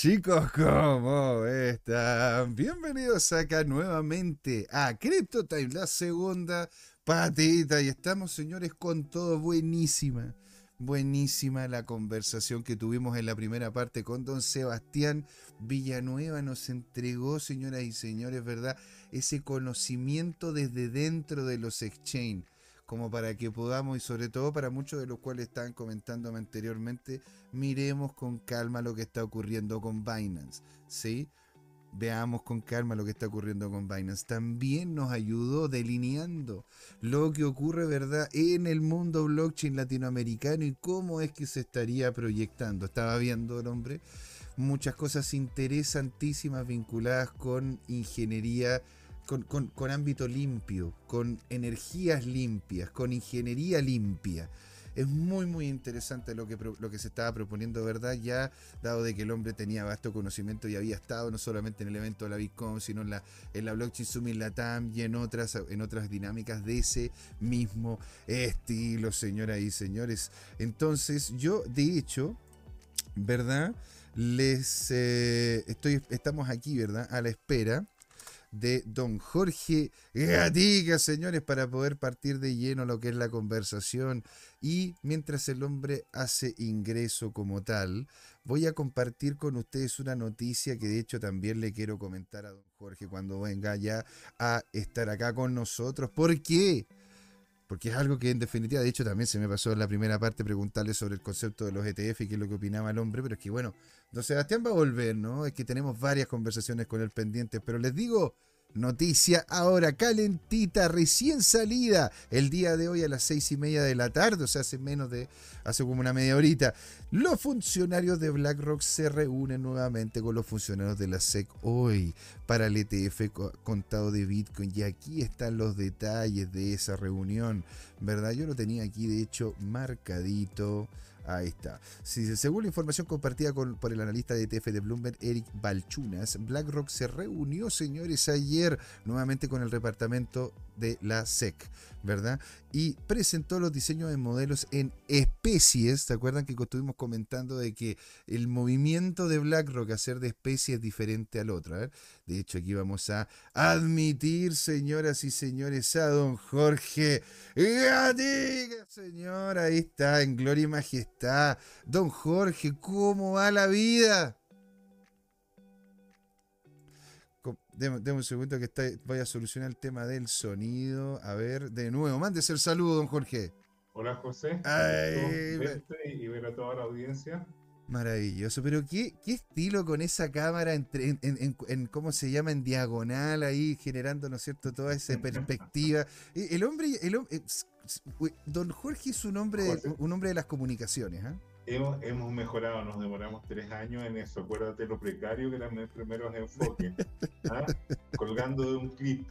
chicos? ¿Cómo están? Bienvenidos acá nuevamente a Crypto Time, la segunda patita. Y estamos, señores, con todo buenísima. Buenísima la conversación que tuvimos en la primera parte con don Sebastián Villanueva. Nos entregó, señoras y señores, ¿verdad? Ese conocimiento desde dentro de los exchange como para que podamos, y sobre todo para muchos de los cuales estaban comentándome anteriormente, miremos con calma lo que está ocurriendo con Binance, ¿sí? Veamos con calma lo que está ocurriendo con Binance. También nos ayudó delineando lo que ocurre, ¿verdad?, en el mundo blockchain latinoamericano y cómo es que se estaría proyectando. Estaba viendo el hombre muchas cosas interesantísimas vinculadas con ingeniería con, ámbito limpio, con energías limpias, con ingeniería limpia. Es muy, muy interesante lo que, lo que se estaba proponiendo, ¿verdad? Ya dado de que el hombre tenía vasto conocimiento y había estado no solamente en el evento de la Bitcoin, sino en la, en la Blockchain Summit Latam y en otras, en otras dinámicas de ese mismo estilo, señoras y señores. Entonces, yo, de hecho, ¿verdad? Les eh, estoy, estamos aquí, ¿verdad? A la espera de don Jorge Gatica, señores, para poder partir de lleno lo que es la conversación. Y mientras el hombre hace ingreso como tal, voy a compartir con ustedes una noticia que de hecho también le quiero comentar a don Jorge cuando venga ya a estar acá con nosotros. ¿Por qué? porque es algo que en definitiva, de hecho también se me pasó en la primera parte preguntarle sobre el concepto de los ETF y qué es lo que opinaba el hombre, pero es que bueno, don Sebastián va a volver, ¿no? Es que tenemos varias conversaciones con él pendientes, pero les digo, Noticia ahora calentita, recién salida, el día de hoy a las seis y media de la tarde, o sea, hace menos de, hace como una media horita. Los funcionarios de BlackRock se reúnen nuevamente con los funcionarios de la SEC hoy para el ETF contado de Bitcoin. Y aquí están los detalles de esa reunión, ¿verdad? Yo lo tenía aquí, de hecho, marcadito. Ahí está. según la información compartida por el analista de ETF de Bloomberg, Eric Balchunas, BlackRock se reunió, señores, ayer nuevamente con el departamento de la SEC, ¿verdad? Y presentó los diseños de modelos en especies. ¿Se acuerdan que estuvimos comentando de que el movimiento de BlackRock hacer de especies es diferente al otro? De hecho, aquí vamos a admitir, señoras y señores, a don Jorge Gatica, señor, ahí está, en gloria y majestad. Don Jorge, ¿cómo va la vida? Deme, un segundo que está, voy a solucionar el tema del sonido. A ver, de nuevo, mándese el saludo, don Jorge. Hola, José. y ver a toda la audiencia. Maravilloso, pero qué, qué estilo con esa cámara entre, en, cómo se llama, en diagonal ahí, generando, ¿no es cierto?, toda esa perspectiva. Eh, el hombre, el, eh, don Jorge es un hombre, un hombre de las comunicaciones, ¿ah? Hemos, mejorado, nos demoramos tres años en eso. Acuérdate lo precario que eran mis primeros enfoques. ¿ah? Colgando de un clip.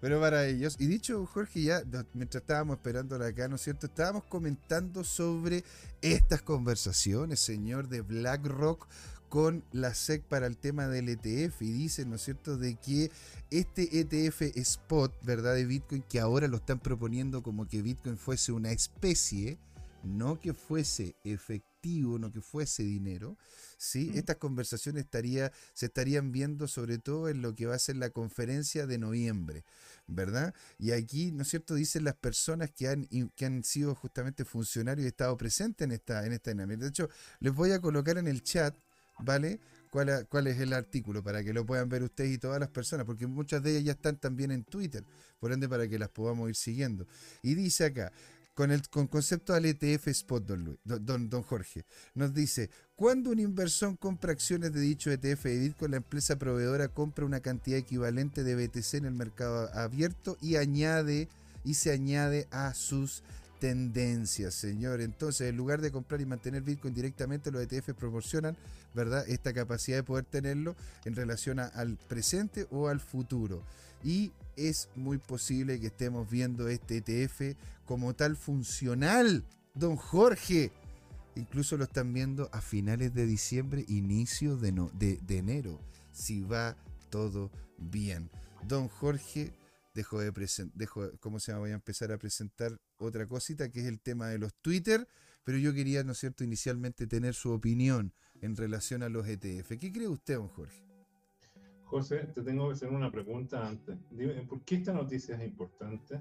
Pero para ellos, y dicho Jorge, ya mientras estábamos esperando acá, ¿no es cierto? Estábamos comentando sobre estas conversaciones, señor, de BlackRock con la SEC para el tema del ETF y dicen, ¿no es cierto?, de que este ETF spot, ¿verdad?, de Bitcoin, que ahora lo están proponiendo como que Bitcoin fuese una especie, no que fuese efectivo, no que fuese dinero, ¿sí? Estas conversaciones estaría, se estarían viendo sobre todo en lo que va a ser la conferencia de noviembre, ¿verdad? Y aquí, ¿no es cierto?, dicen las personas que han, que han sido justamente funcionarios y estado presentes en esta, en esta dinámica. De hecho, les voy a colocar en el chat, ¿vale? ¿Cuál, ¿Cuál, es el artículo para que lo puedan ver ustedes y todas las personas? Porque muchas de ellas ya están también en Twitter, por ende para que las podamos ir siguiendo. Y dice acá, con el con concepto al ETF Spot, don, don, don, Jorge. Nos dice, cuando un inversor compra acciones de dicho ETF de Bitcoin, la empresa proveedora compra una cantidad equivalente de BTC en el mercado abierto y añade y se añade a sus tendencias, señor. Entonces, en lugar de comprar y mantener Bitcoin directamente, los ETF proporcionan, ¿verdad?, esta capacidad de poder tenerlo en relación al presente o al futuro. Y es muy posible que estemos viendo este ETF como tal funcional, don Jorge. Incluso lo están viendo a finales de diciembre, inicio de, de, enero, si va todo bien. Don Jorge dejo de presentar, ¿cómo se llama? Voy a empezar a presentar otra cosita que es el tema de los Twitter, pero yo quería, ¿no es cierto?, inicialmente tener su opinión en relación a los ETF. ¿Qué cree usted, don Jorge? José, te tengo que hacer una pregunta antes. Dime, ¿por qué esta noticia es importante?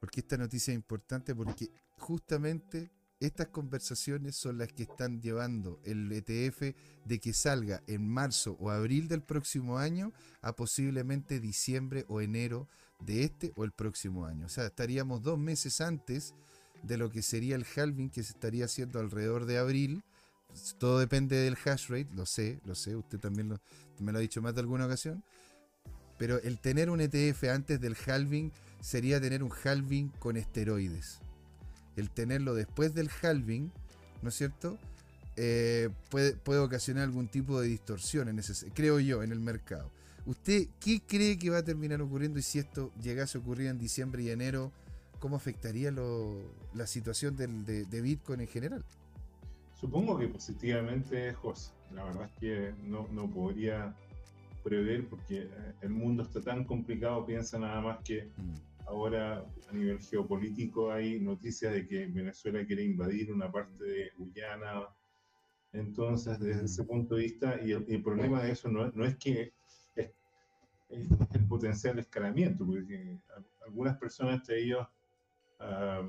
Porque esta noticia es importante porque justamente estas conversaciones son las que están llevando el ETF de que salga en marzo o abril del próximo año a posiblemente diciembre o enero de este o el próximo año. O sea, estaríamos dos meses antes de lo que sería el halving que se estaría haciendo alrededor de abril. Todo depende del hash rate, lo sé, lo sé, usted también me lo ha dicho más de alguna ocasión. Pero el tener un ETF antes del halving sería tener un halving con esteroides el tenerlo después del halving, ¿no es cierto? Eh, puede, puede, ocasionar algún tipo de distorsión, en ese, creo yo, en el mercado. ¿Usted qué cree que va a terminar ocurriendo y si esto llegase a ocurrir en diciembre y enero, cómo afectaría la situación de, Bitcoin en general? Supongo que positivamente, José. La verdad es que no, no podría prever porque eh, el mundo está tan complicado, piensa nada más que mm. Ahora, a nivel geopolítico, hay noticias de que Venezuela quiere invadir una parte de Guyana. Entonces, desde ese punto de vista, y el, problema de eso no, no es que es, el potencial escalamiento, porque algunas personas, entre ellos ah,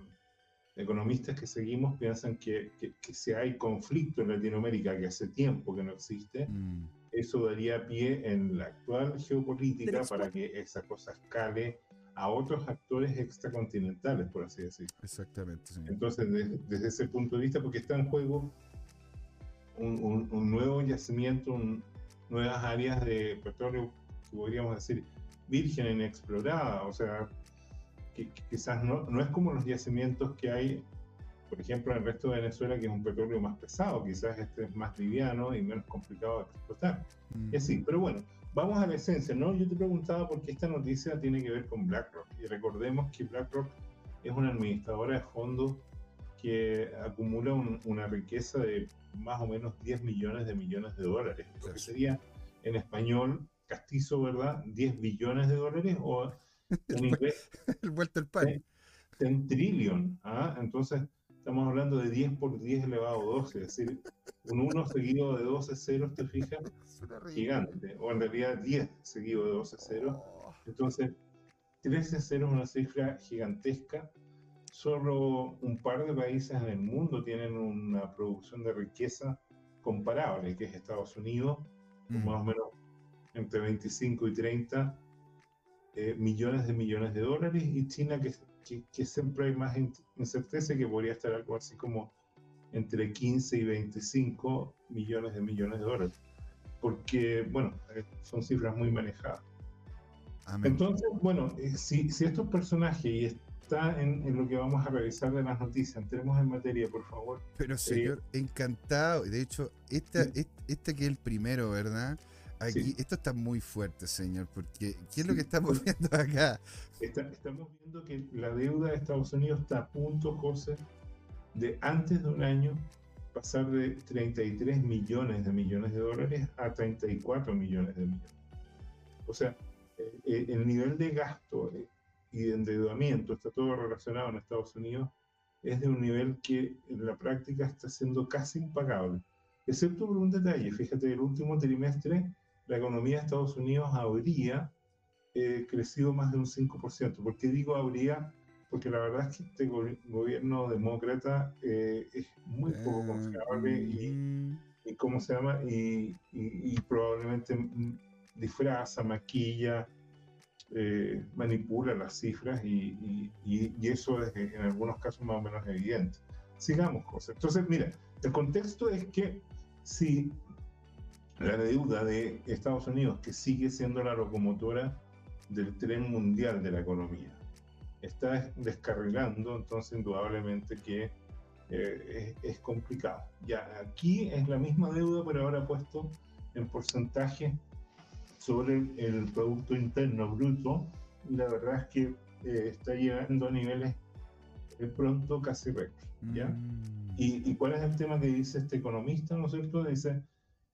economistas que seguimos, piensan que, que, si hay conflicto en Latinoamérica, que hace tiempo que no existe, mm. eso daría pie en la actual geopolítica para que esa cosa escale a otros actores extracontinentales, por así decirlo. Exactamente. Entonces, desde ese punto de vista, porque está en juego un, nuevo yacimiento, nuevas áreas de petróleo, que podríamos decir, virgen, inexplorada, o sea, que, quizás no, no es como los yacimientos que hay, por ejemplo, en el resto de Venezuela, que es un petróleo más pesado, quizás este es más liviano y menos complicado de explotar. Mm. Y así, pero bueno, vamos a la esencia, ¿no? Yo te preguntaba por qué esta noticia tiene que ver con BlackRock. Y recordemos que BlackRock es una administradora de fondos que acumula una riqueza de más o menos 10 millones de millones de dólares, lo que sería en español castizo, ¿verdad? 10 billones de dólares o un inglés. el vuelto el pan. En trillion, ¿ah? Entonces, estamos hablando de 10 por 10 elevado a 12, es decir, un 1 seguido de 12 ceros, ¿te fijas? Gigante, o en realidad 10 seguido de 12 ceros. Entonces, 13 ceros es una cifra gigantesca. Solo un par de países en el mundo tienen una producción de riqueza comparable, que es Estados Unidos, mm. más o menos entre 25 y 30 eh, millones de millones de dólares, y China, que que, siempre hay más incerteza que podría estar algo así como entre 15 y 25 millones de millones de dólares. Porque, bueno, eh, son cifras muy manejadas. Entonces, bueno, eh, si, si estos personajes, y está en, lo que vamos a revisar de las noticias, entremos en materia, por favor. Pero eh, señor, encantado. De hecho, esta, este que es el primero, ¿verdad? Aquí, esto está muy fuerte, señor, porque ¿qué es lo que estamos viendo acá? estamos viendo que la deuda de Estados Unidos está a punto, José, de antes de un año pasar de 33 millones de millones de dólares a 34 millones de millones. O sea, eh, eh, el nivel de gasto eh, y de endeudamiento, está todo relacionado en Estados Unidos, es de un nivel que en la práctica está siendo casi impagable. Excepto por un detalle, fíjate, el último trimestre la economía de Estados Unidos habría eh, crecido más de un 5%. ¿Por qué digo habría? Porque la verdad es que este gobierno demócrata eh, es muy poco confiable y, y, ¿cómo se llama? Y, probablemente disfraza, maquilla, eh, manipula las cifras y, eso es en algunos casos más o menos evidente. Sigamos, José. Entonces, mira, el contexto es que si la deuda de Estados Unidos, que sigue siendo la locomotora del tren mundial de la economía, está descarrilando, entonces indudablemente que eh, es, complicado. Ya, aquí es la misma deuda, pero ahora puesto en porcentaje sobre el, Producto Interno Bruto, y la verdad es que eh, está llegando a niveles de pronto casi récord. ¿ya? Mm. ¿Y, ¿Y cuál es el tema que dice este economista, no es cierto? Dice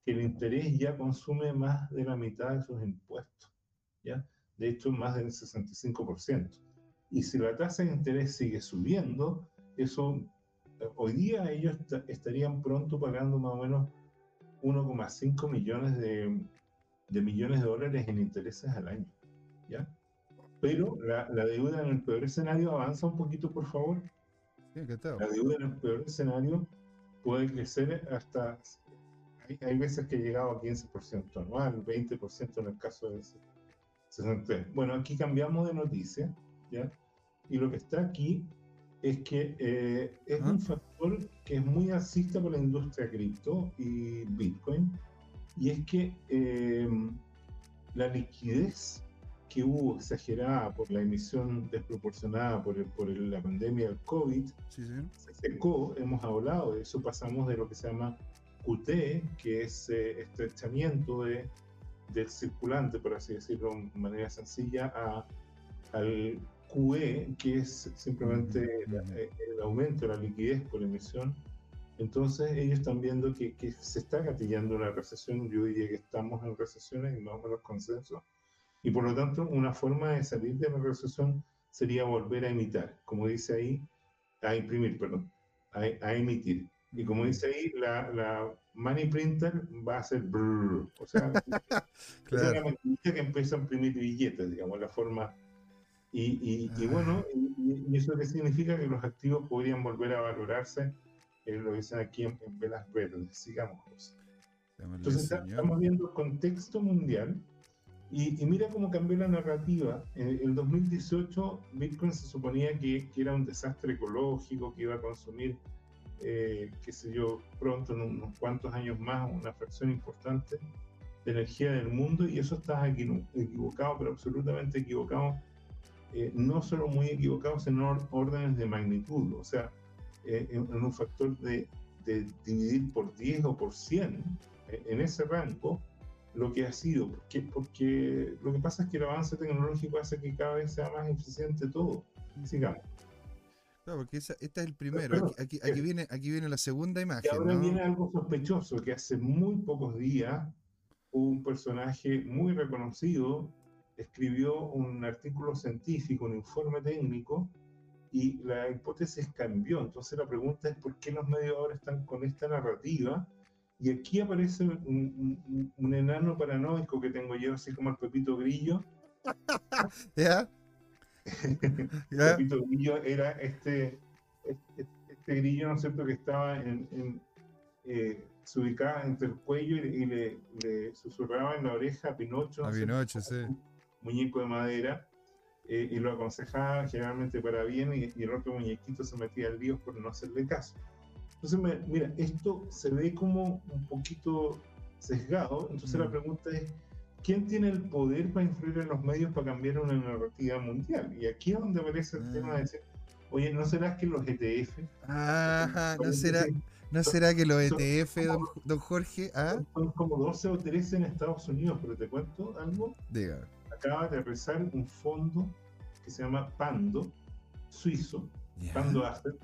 que el interés ya consume más de la mitad de sus impuestos, ¿ya? De hecho, más del 65%. Y si la tasa de interés sigue subiendo, eso, hoy día ellos estarían pronto pagando más o menos 1,5 millones de, de millones de dólares en intereses al año. ¿ya? Pero la, la, deuda en el peor escenario avanza un poquito, por favor. la deuda en el peor escenario puede crecer hasta. Hay, hay veces que ha llegado a 15% anual, 20% en el caso de 63. Bueno, aquí cambiamos de noticia, ¿ya? Y lo que está aquí es que eh, es un factor que es muy alcista por la industria cripto y Bitcoin, y es que eh, la liquidez que hubo exagerada por la emisión desproporcionada por, por la pandemia del COVID se secó, hemos hablado de eso, pasamos de lo que se llama QT, que es eh, estrechamiento de, del circulante, por así decirlo de manera sencilla, a, al QE, que es simplemente el, aumento de la liquidez por emisión. Entonces ellos están viendo que, que se está gatillando una recesión, yo diría que estamos en recesiones y no los consensos y por lo tanto, una forma de salir de la recesión sería volver a imitar, como dice ahí, a imprimir, perdón, a, emitir. Y como dice ahí, la, la, money printer va a ser brrr, o sea, claro. es la que empieza a imprimir billetes, digamos, la forma. Y, y, bueno, y, eso qué significa que los activos podrían volver a valorarse, eh, lo dicen aquí en, velas verdes, sigamos. Entonces, estamos viendo el contexto mundial y, mira cómo cambió la narrativa. En el 2018 Bitcoin se suponía que, que, era un desastre ecológico, que iba a consumir, eh, qué sé yo, pronto, en unos cuantos años más, una fracción importante de energía del mundo y eso está equivocado, pero absolutamente equivocado. Eh, no solo muy equivocado, sino órdenes de magnitud. O sea, eh, en, en, un factor de, de, dividir por 10 o por 100, en ese rango, lo que ha sido, porque, porque lo que pasa es que el avance tecnológico hace que cada vez sea más eficiente todo. Sigamos. Claro, porque esa, este es el primero. aquí, aquí, viene, aquí viene la segunda imagen. Y ahora viene algo sospechoso, que hace muy pocos días un personaje muy reconocido escribió un artículo científico, un informe técnico, y la hipótesis cambió. Entonces la pregunta es por qué los medios ahora están con esta narrativa y aquí aparece un, enano paranoico que tengo yo, así como el Pepito Grillo. ¿Ya? Pepito Grillo era este, este, este, grillo, ¿no es cierto?, que estaba en, eh, se ubicaba entre el cuello y, le, susurraba en la oreja a Pinocho. A Pinocho, sí. Muñeco de madera. Eh, y lo aconsejaba generalmente para bien y, y, el otro muñequito se metía al lío por no hacerle caso. Entonces, mira, esto se ve como un poquito sesgado. Entonces la mm. pregunta es, ¿quién tiene el poder para influir en los medios para cambiar una narrativa mundial? Y aquí es donde aparece el tema de mm. decir, oye, ¿no será que los ETF... Ajá, ¿no será, ¿no será que los ETF, don, Jorge? ¿ah? Son como 12 o 13 en Estados Unidos, pero te cuento algo. Diga. Acaba de rezar un fondo que se llama Pando, suizo, Pando Assets,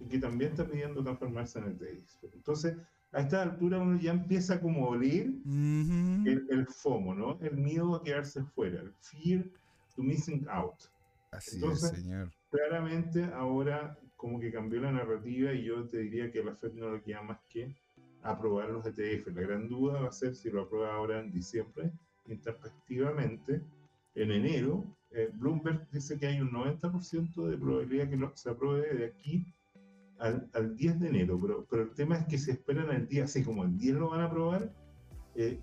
y que también está pidiendo transformarse en el. Entonces, a esta altura uno ya empieza como a oler el, FOMO, ¿no? El miedo a quedarse fuera, el fear to missing out. Así Entonces, es, señor. Claramente ahora como que cambió la narrativa y yo te diría que la Fed no lo queda más que aprobar los ETF. La gran duda va a ser si lo aprueba ahora en diciembre, intempestivamente, en enero. Eh, Bloomberg dice que hay un 90% de probabilidad que lo, se apruebe de aquí al, 10 de enero, pero, pero el tema es que se esperan el día, así como el 10 lo van a aprobar, eh,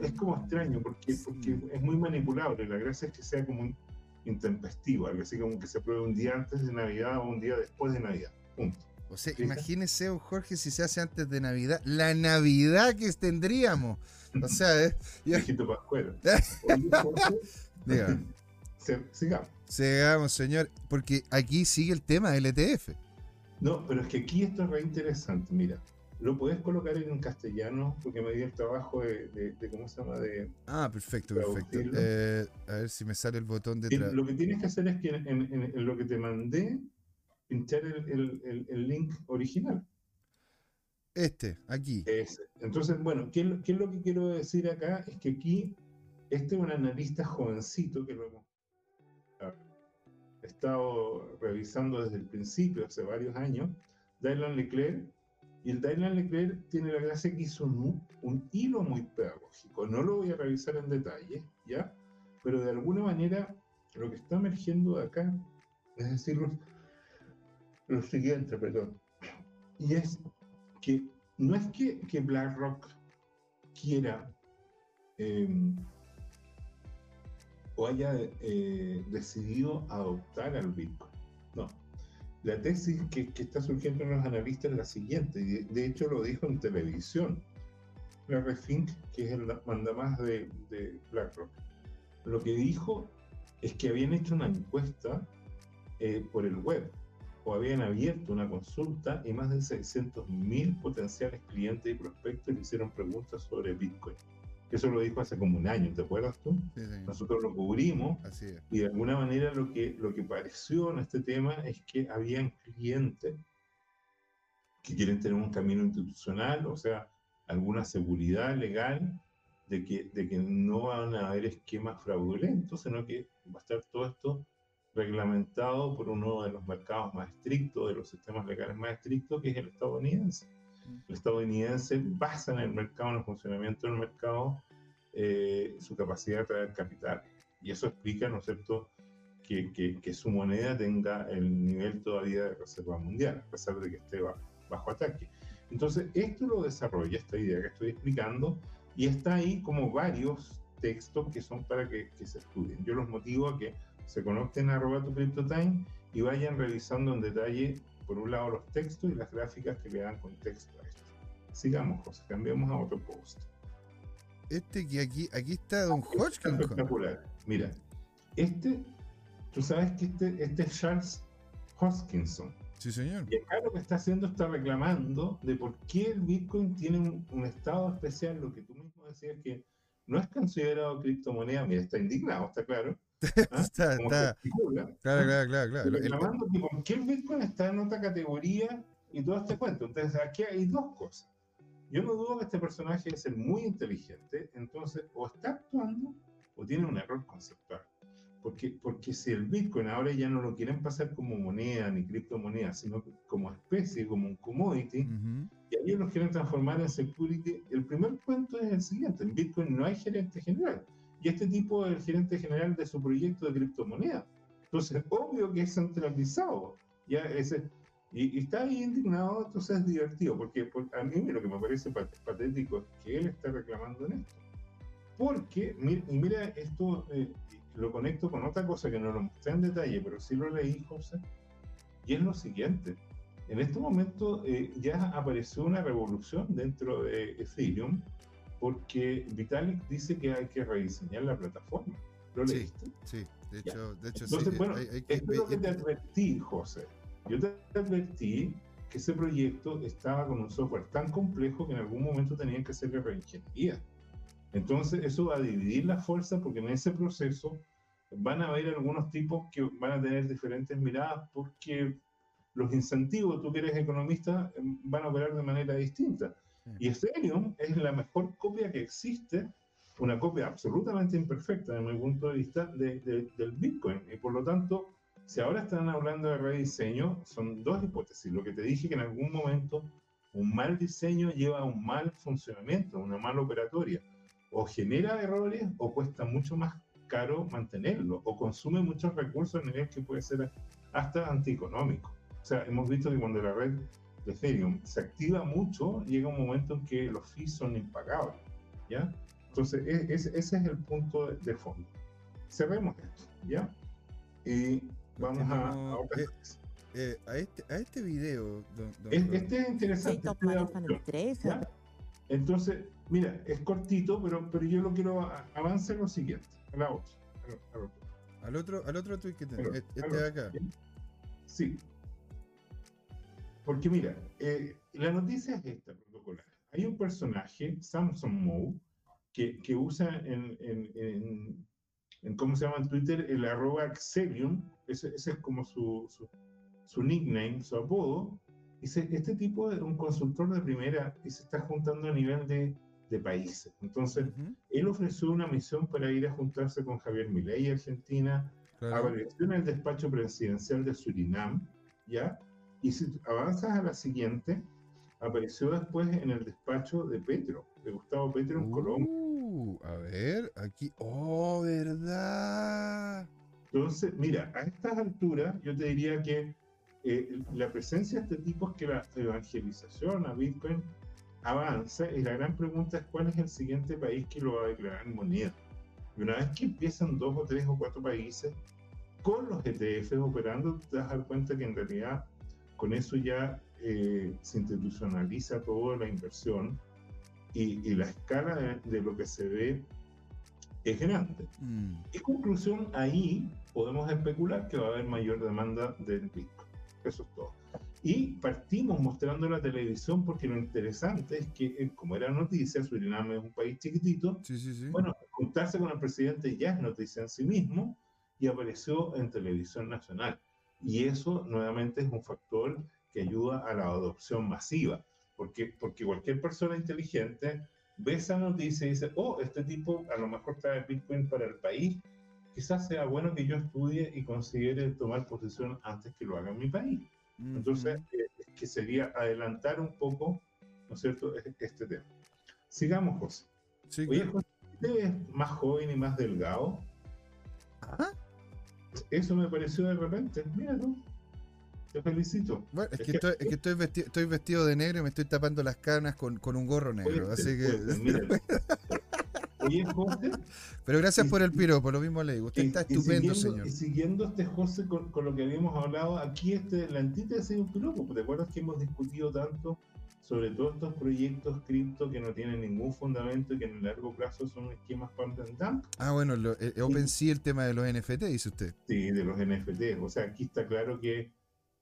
es como extraño porque, porque es muy manipulable. La gracia es que sea como un intempestivo, algo así como que se apruebe un día antes de Navidad o un día después de Navidad. Punto. O sea, imagínese, Jorge, si se hace antes de Navidad, la Navidad que tendríamos. O sea, eh, Viejito Pascuero. Sigamos. Sigamos, señor, porque aquí sigue el tema del ETF. No, pero es que aquí esto es re interesante. Mira, lo puedes colocar en castellano porque me di el trabajo de, ¿cómo se llama? De, ah, perfecto, perfecto. Eh, a ver si me sale el botón de... Lo que tienes que hacer es que en, lo que te mandé, pinchar el, link original. Este, aquí. Entonces, bueno, ¿qué, ¿qué, es lo que quiero decir acá? Es que aquí, este es un analista jovencito que lo hemos he estado revisando desde el principio, hace varios años, Dylan Leclerc, Y el Dylan Leclerc tiene la gracia que hizo un, un, hilo muy pedagógico. No lo voy a revisar en detalle, ¿ya? Pero de alguna manera lo que está emergiendo de acá es decir lo, siguiente, perdón. Y es que no es que, que BlackRock quiera eh, o haya eh, decidido adoptar al Bitcoin. No. La tesis que, que, está surgiendo en los analistas es la siguiente, y de, hecho lo dijo en televisión. Larry Fink, que es el mandamás de, de BlackRock, lo que dijo es que habían hecho una encuesta eh, por el web o habían abierto una consulta y más de 600.000 potenciales clientes y prospectos le hicieron preguntas sobre Bitcoin. Eso lo dijo hace como un año, ¿te acuerdas tú? Sí, sí. Nosotros lo cubrimos y de alguna manera lo que, lo que pareció en este tema es que habían clientes que quieren tener un camino institucional, o sea, alguna seguridad legal de que, de que no van a haber esquemas fraudulentos, sino que va a estar todo esto reglamentado por uno de los mercados más estrictos, de los sistemas legales más estrictos, que es el estadounidense. El estadounidense basa en el mercado, en el funcionamiento del mercado, eh, su capacidad de traer capital. Y eso explica, ¿no es cierto?, que, que, que, su moneda tenga el nivel todavía de reserva mundial, a pesar de que esté bajo, bajo ataque. Entonces, esto lo desarrolla, esta idea que estoy explicando, y está ahí como varios textos que son para que, que se estudien. Yo los motivo a que se conecten a arroba tu CryptoTime y vayan revisando en detalle, por un lado, los textos y las gráficas que le dan contexto a esto. Sigamos, José, cambiemos a otro post. Este que aquí, aquí está Don Hodgkin. Espectacular. Mira, este, tú sabes que este, este es Charles Hoskinson. Sí, señor. Y acá lo que está haciendo está reclamando de por qué el Bitcoin tiene un, un estado especial, lo que tú mismo decías que no es considerado criptomoneda. Mira, está indignado, está claro ¿Ah? está, está. Claro, claro, claro, claro. Reclamando que por qué el Bitcoin está en otra categoría y todo este cuento. Entonces, aquí hay dos cosas. Yo no dudo que este personaje es el muy inteligente, entonces o está actuando o tiene un error conceptual. Porque, porque si el Bitcoin ahora ya no lo quieren pasar como moneda ni criptomoneda, sino como especie, como un commodity, y ellos lo quieren transformar en security, el primer cuento es el siguiente, en Bitcoin no hay gerente general y este tipo es el gerente general de su proyecto de criptomoneda. Entonces, obvio que es centralizado. Ya ese, y, está ahí indignado, entonces es divertido, porque, a mí lo que me parece patético es que él está reclamando en esto. Porque, y mira, esto eh, lo conecto con otra cosa que no lo mostré en detalle, pero sí lo leí, José, y es lo siguiente. En este momento eh, ya apareció una revolución dentro de Ethereum porque Vitalik dice que hay que rediseñar la plataforma. ¿Lo sí, leíste? Sí, de hecho, de hecho Entonces, sí. Bueno, hay, hay que, esto es lo que te advertí, José. Yo te advertí que ese proyecto estaba con un software tan complejo que en algún momento tenían que hacerle reingeniería. Entonces, eso va a dividir la fuerza porque en ese proceso van a haber algunos tipos que van a tener diferentes miradas porque los incentivos, tú que eres economista, van a operar de manera distinta. Y Ethereum es la mejor copia que existe, una copia absolutamente imperfecta, desde mi punto de vista, de, de, del Bitcoin. Y por lo tanto, si ahora están hablando de rediseño, son dos hipótesis. Lo que te dije que en algún momento un mal diseño lleva a un mal funcionamiento, una mala operatoria. O genera errores o cuesta mucho más caro mantenerlo, o consume muchos recursos a nivel que puede ser hasta antieconómico. O sea, hemos visto que cuando la red de Ethereum se activa mucho, llega un momento en que los fees son impagables, ¿ya? Entonces, e, ese es el punto de, fondo. Cerremos esto, ¿ya? Y vamos a, a eh, eh, a, este, a este video. Don, don, este es interesante. Este Entonces, mira, es cortito, pero, pero yo lo quiero avanzar lo siguiente, a la otra. Al otro, al otro tweet que tenemos, este de acá. Sí, porque mira, eh, la noticia es esta, protocolar. Hay un personaje, Samson Moe, que, que usa en, en, en, ¿cómo se llama en Twitter? El arroba Axelium, ese, ese es como su, su, su, nickname, su apodo. Dice, este tipo es un consultor de primera y se está juntando a nivel de, de países. Entonces, él ofreció una misión para ir a juntarse con Javier Milei, Argentina, claro. apareció en el despacho presidencial de Surinam, ¿ya? Y si avanzas a la siguiente, apareció después en el despacho de Petro, de Gustavo Petro en Colombia. Uh, a ver, aquí. Oh, ¿verdad? Entonces, mira, a estas alturas yo te diría que eh, la presencia de este tipo es que la evangelización a Bitcoin avanza y la gran pregunta es cuál es el siguiente país que lo va a declarar en moneda. Y una vez que empiezan dos o tres o cuatro países con los ETFs operando, te das cuenta que en realidad con eso ya eh, se institucionaliza toda la inversión y, la escala de, lo que se ve es grande. Mm. Y conclusión, ahí podemos especular que va a haber mayor demanda del Bitcoin. Eso es todo. Y partimos mostrando la televisión porque lo interesante es que, eh, como era noticia, Surinam es un país chiquitito. Bueno, juntarse con el presidente ya es noticia en sí mismo y apareció en televisión nacional. Y eso nuevamente es un factor que ayuda a la adopción masiva, porque, porque cualquier persona inteligente ve esa noticia y dice, oh, este tipo a lo mejor trae Bitcoin para el país, quizás sea bueno que yo estudie y considere tomar posición antes que lo haga en mi país. Entonces, eh, es que sería adelantar un poco, ¿no es cierto?, este tema. Sigamos, José. Oye, José, ¿usted es más joven y más delgado? ¿Ah? Eso me pareció de repente. Mira tú. Te felicito. Bueno, es, que, estoy, es que estoy, vestido, estoy, vestido, de negro y me estoy tapando las canas con, con un gorro negro. así que. Oye, José. Pero gracias por el piropo, lo mismo le digo. Usted está estupendo, señor. Y siguiendo este José con, con, lo que habíamos hablado, aquí este, la antítesis de un piropo. ¿Te acuerdas que hemos discutido tanto sobre todos estos proyectos cripto que no tienen ningún fundamento y que en el largo plazo son esquemas pump and dump. Ah, bueno, lo, eh, OpenSea, el tema de los NFT, dice usted. Sí, de los NFT. O sea, aquí está claro que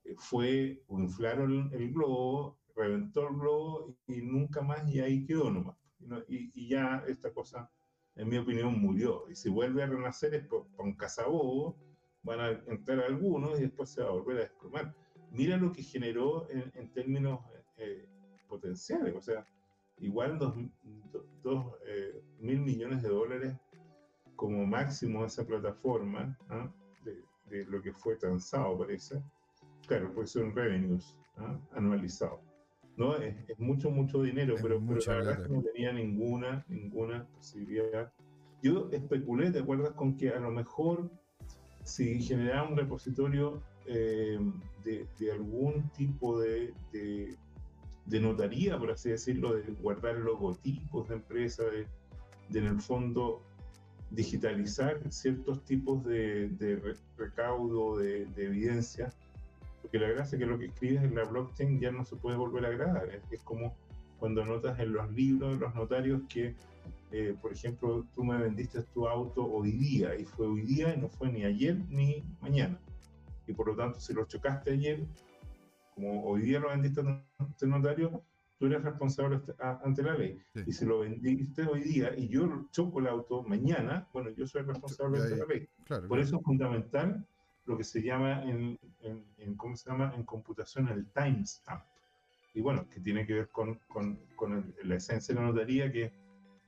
eh, fue, inflaron el globo, reventó el globo y nunca más y ahí quedó nomás. Y, y ya esta cosa, en mi opinión, murió. Y si vuelve a renacer es por, un cazabobo, van a entrar algunos y después se va a volver a desplomar. Mira lo que generó en, términos eh, potenciales. O sea, igual dos, eh, mil millones de dólares como máximo esa plataforma, ¿ah? de, lo que fue transado, parece. Claro, pues son revenues ¿ah? anualizados. ¿No? Es, mucho, mucho dinero, pero, pero, la verdad es que no tenía ninguna, ninguna posibilidad. Yo especulé, ¿te acuerdas? Con que a lo mejor si generaba un repositorio eh, de, de, algún tipo de, de, de notaría, por así decirlo, de guardar logotipos de empresas, de, en el fondo digitalizar ciertos tipos de, recaudo, de, evidencia, porque la gracia es que lo que escribes en la blockchain ya no se puede volver a grabar, es, como cuando notas en los libros de los notarios que, eh, por ejemplo, tú me vendiste tu auto hoy día y fue hoy día y no fue ni ayer ni mañana. Y por lo tanto, si lo chocaste ayer, como hoy día lo vendiste ante notario, tú eres responsable ante la ley. Y si lo vendiste hoy día y yo choco el auto mañana, bueno, yo soy responsable ante la ley. Por eso es fundamental lo que se llama en, en, ¿cómo se llama? En computación el timestamp. Y bueno, que tiene que ver con, con, con la esencia de la notaría, que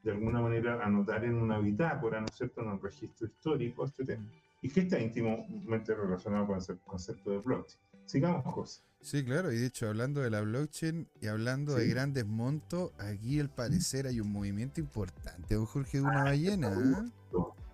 de alguna manera anotar en una bitácora, ¿no es cierto?, en un registro histórico, etc. Y que está íntimamente relacionado con el concepto de blockchain. Sigamos, José. Sí, claro, y de hecho, hablando de la blockchain y hablando de grandes montos, aquí al parecer hay un movimiento importante, don Jorge, de una ah, ballena.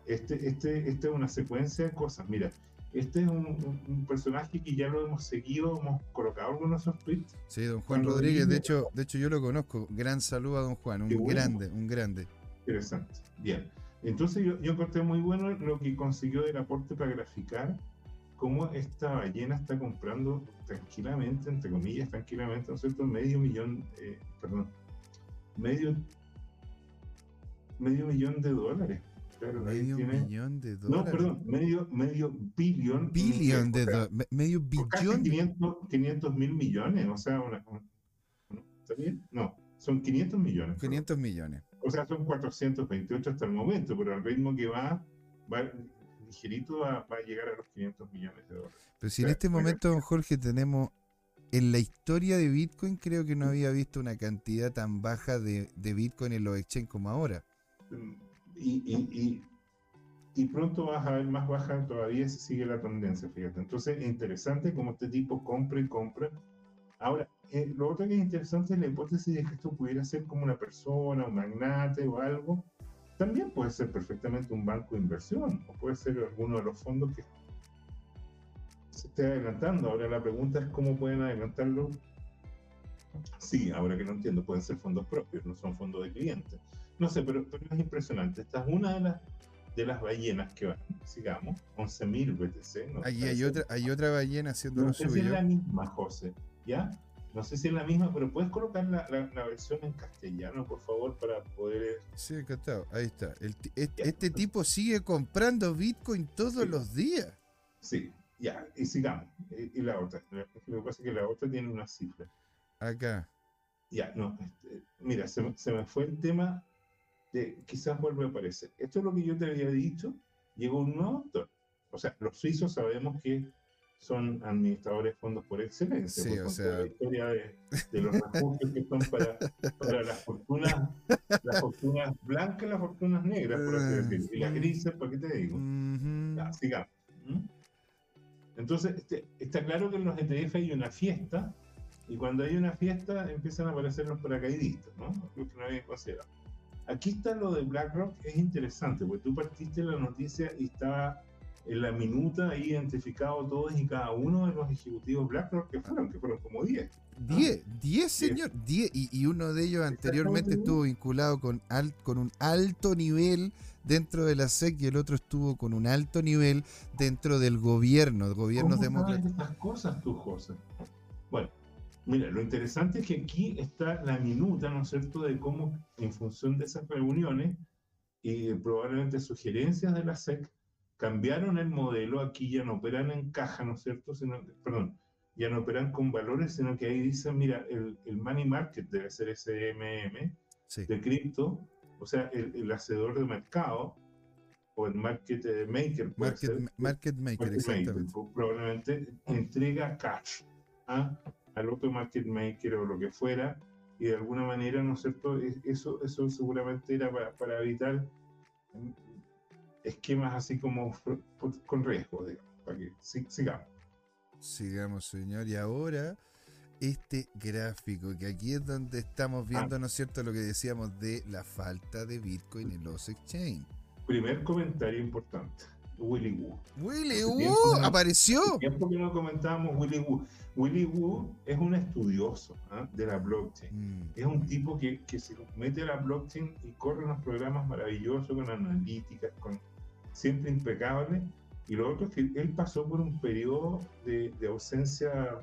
Este, este, este es una secuencia de cosas. Mira, este es un, personaje que ya lo hemos seguido, hemos colocado algunos de tweets. Sí, don Juan, Rodríguez, de hecho, de hecho yo lo conozco. Gran saludo a don Juan, un grande, un grande. Interesante. Bien. Entonces yo, yo encontré muy bueno lo que consiguió del aporte para graficar cómo esta ballena está comprando tranquilamente, entre comillas, tranquilamente, ¿no es cierto? Medio millón, eh, perdón, medio, medio millón de dólares. Claro, medio millón de dólares. No, perdón, medio, medio billón. Billón de dólares. Medio billón. 500 mil millones, o sea, una, ¿está bien? No, son 500 millones. 500 millones. O sea, son 428 hasta el momento, pero al ritmo que va, va ligerito va, a llegar a los 500 millones de dólares. Pero si en este momento, don Jorge, tenemos en la historia de Bitcoin, creo que no había visto una cantidad tan baja de, Bitcoin en los exchanges como ahora. Mm, y, y, pronto vas a ver más baja todavía si sigue la tendencia, fíjate. Entonces es interesante como este tipo compra y compra. Ahora, eh, lo otro que es interesante es la hipótesis de que esto pudiera ser como una persona, un magnate o algo. También puede ser perfectamente un banco de inversión o puede ser alguno de los fondos que se esté adelantando. Ahora la pregunta es cómo pueden adelantarlo. Sí, ahora que no entiendo, pueden ser fondos propios, no son fondos de clientes. No sé, pero, pero es impresionante. Esta es una de las de las ballenas que van, sigamos, 11.000 BTC. ¿no? Allí hay otra, hay otra ballena haciendo no sé si es la misma, José, ¿ya? No sé si es la misma, pero puedes colocar la, la, versión en castellano, por favor, para poder... Sí, encantado. Ahí está. este, tipo sigue comprando Bitcoin todos los días. Sí, ya, y sigamos. Y, la otra. Lo que pasa es que la otra tiene una cifra. Acá. Ya, no. Este, mira, se, se me fue el tema quizás vuelve a aparecer. Esto es lo que yo te había dicho, llegó un nuevo autor. O sea, los suizos sabemos que son administradores de fondos por excelencia, sí, o sea... la historia de, los refugios que son para, para las fortunas, las fortunas blancas y las fortunas negras, por así decirlo. Y las grises, ¿para qué te digo? sigamos. Entonces, este, está claro que en los ETF hay una fiesta, y cuando hay una fiesta empiezan a aparecer los paracaidistas, ¿no? Lo que no había considerado. Aquí está lo de BlackRock, es interesante, porque tú partiste la noticia y estaba en la minuta ahí identificado todos y cada uno de los ejecutivos BlackRock que fueron, que fueron como 10. 10, 10 señor, 10, y, uno de ellos anteriormente estuvo vinculado con, con un alto nivel dentro de la SEC y el otro estuvo con un alto nivel dentro del gobierno, gobiernos democráticos. estas cosas tú, José? Bueno, Mira, lo interesante es que aquí está la minuta, ¿no es cierto?, de cómo en función de esas reuniones y probablemente sugerencias de la SEC, cambiaron el modelo, aquí ya no operan en caja, ¿no es cierto?, sino, perdón, ya no operan con valores, sino que ahí dicen, mira, el, el money market debe ser SMM de cripto, o sea, el, hacedor de mercado, o el market maker. Market, market, maker, exactamente. probablemente entrega cash. ¿ah? Al otro market maker o lo que fuera, y de alguna manera, ¿no es cierto? Eso, eso seguramente era para, evitar esquemas así como con riesgo, digamos, para que sigamos. Sigamos, señor. Y ahora, este gráfico, que aquí es donde estamos viendo, ah. ¿no es cierto?, lo que decíamos de la falta de Bitcoin en los exchanges. Primer comentario importante. Willy Wu. Willy Wu apareció. Tiempo que no comentábamos Willy Wu. Willy Wu es un estudioso ¿ah? de la blockchain. Mm. Es un tipo que, que, se mete a la blockchain y corre unos programas maravillosos con analíticas, con siempre impecable. Y lo otro es que él pasó por un periodo de, de ausencia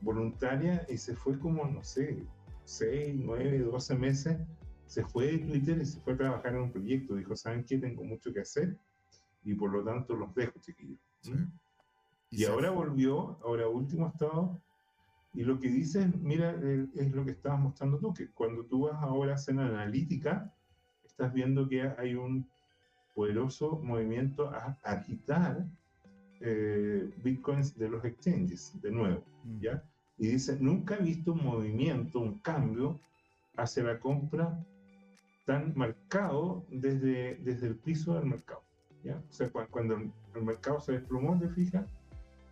voluntaria y se fue como, no sé, 6, 9, 12 meses. Se fue de Twitter y se fue a trabajar en un proyecto. Dijo, ¿saben qué? Tengo mucho que hacer y por lo tanto los dejo, chiquillos. Y, ahora volvió, ahora último estado, y lo que dice, mira, eh, es lo que estabas mostrando tú, que cuando tú vas ahora a hacer analítica, estás viendo que hay un poderoso movimiento a agitar eh, bitcoins de los exchanges, de nuevo, mm. ¿ya? Y dice, nunca he visto un movimiento, un cambio hacia la compra tan marcado desde, desde el piso del mercado. ¿Ya? O sea, cuando el mercado se desplomó, te fijas,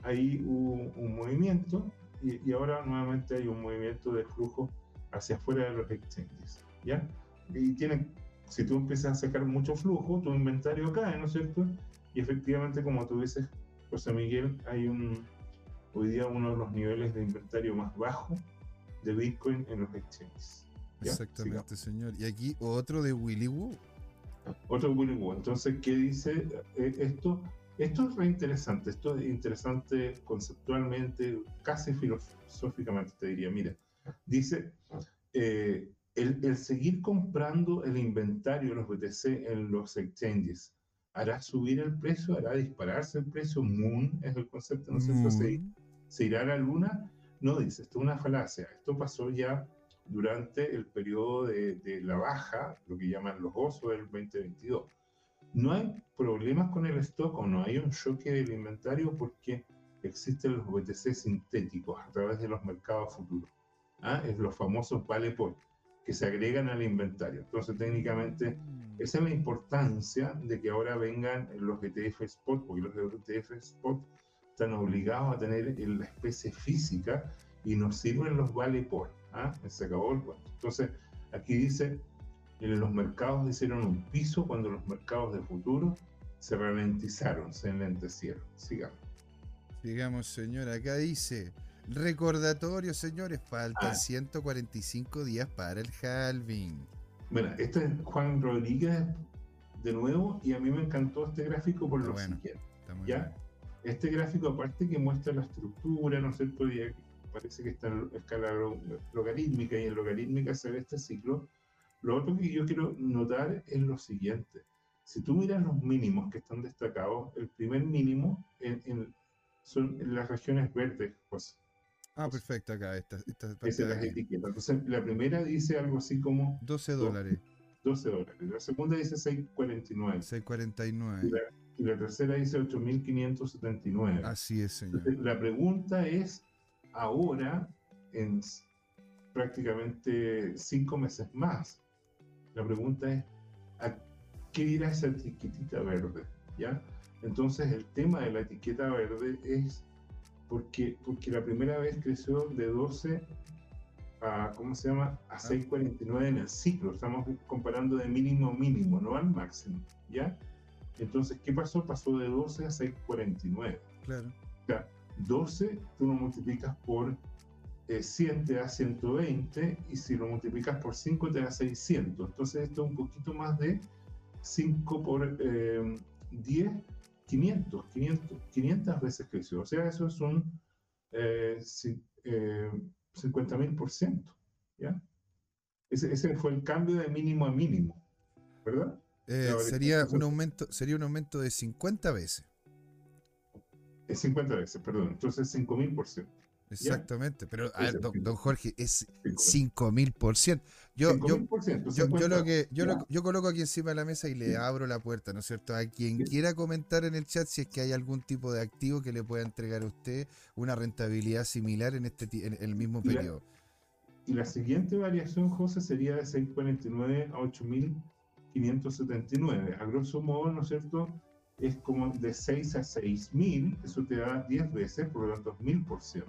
ahí hubo un movimiento y, ahora nuevamente hay un movimiento de flujo hacia afuera de los exchanges, ¿ya? Y tienen, si tú empiezas a sacar mucho flujo, tu inventario cae, ¿no es cierto? Y efectivamente, como tú dices, José Miguel, hay un, hoy día uno de los niveles de inventario más bajo de Bitcoin en los exchanges. Exactamente, señor. Y aquí otro de Willy Woo. Otro Woo. Entonces, ¿qué dice eh, esto? Esto es re interesante, esto es interesante conceptualmente, casi filosóficamente te diría. Mira, dice, eh, el, seguir comprando el inventario de los BTC en los exchanges, ¿hará subir el precio? ¿Hará dispararse el precio? Moon es el concepto, no sé si se, se irá a la luna. No, dice, esto es una falacia. Esto pasó ya durante el periodo de, de la baja, lo que llaman los gozos del 2022 no hay problemas con el stock o no hay un choque del inventario porque existen los BTC sintéticos a través de los mercados futuros. ¿ah? Es los famosos vale por que se agregan al inventario. Entonces, técnicamente, esa es la importancia de que ahora vengan los ETF Spot, porque los ETF Spot están obligados a tener la especie física y nos sirven los vale por. ¿Ah? Se acabó el cuento. Entonces, aquí dice, en los mercados hicieron un piso cuando los mercados de futuro se ralentizaron, se enlentecieron. Sigamos. Sigamos, señor. Acá dice, recordatorio, señores, faltan 145 ah. días para el halving. Bueno, este es Juan Rodríguez de nuevo y a mí me encantó este gráfico por lo siguiente. ¿ya? Este gráfico aparte que muestra la estructura, ¿no es cierto? Parece que está en escala logarítmica y en logarítmica se ve este ciclo. Lo otro que yo quiero notar es lo siguiente. Si tú miras los mínimos que están destacados, el primer mínimo en, son en las regiones verdes, pues. Ah, perfecto, acá, esta, esta es las etiquetas. Entonces, la primera dice algo así como... 12 dólares. 12 dólares. La segunda dice 6.49. 6.49. Y, y la, tercera dice 8.579. Así es, señor. la pregunta es, ahora, en prácticamente cinco meses más, la pregunta es, ¿a qué dirá esa etiquetita verde? ¿Ya? Entonces, el tema de la etiqueta verde es porque, porque la primera vez creció de 12 a, ¿cómo se llama? A 6.49 ah. en el ciclo. Estamos comparando de mínimo a mínimo, no al máximo, ¿ya? Entonces, ¿qué pasó? Pasó de 12 a 6.49. Claro. O sea, 12 tú lo multiplicas por 100 eh, te da 120 y si lo multiplicas por 5 te da 600. Entonces esto es un poquito más de 5 por 10, 500, 500, 500 veces creció. O sea, eso es un eh, eh, 50 mil por ciento. ¿ya? Ese, ese, fue el cambio de mínimo a mínimo, ¿verdad? Eh, sería, un aumento, sería un aumento de 50 veces. Es 50 veces, perdón. Entonces 5 mil por ciento. Exactamente, pero don, Jorge, es 5000%. Yo, yo, yo, yo, lo que yo, lo, yo coloco aquí encima de la mesa y le abro la puerta, ¿no es cierto? A quien quiera comentar en el chat si es que hay algún tipo de activo que le pueda entregar a usted una rentabilidad similar en este en el mismo periodo. y la siguiente variación, José, sería de 649 a 8579. A grosso modo, ¿no es cierto? Es como de 6 a 6 mil, eso te da 10 veces, por lo tanto 1000%,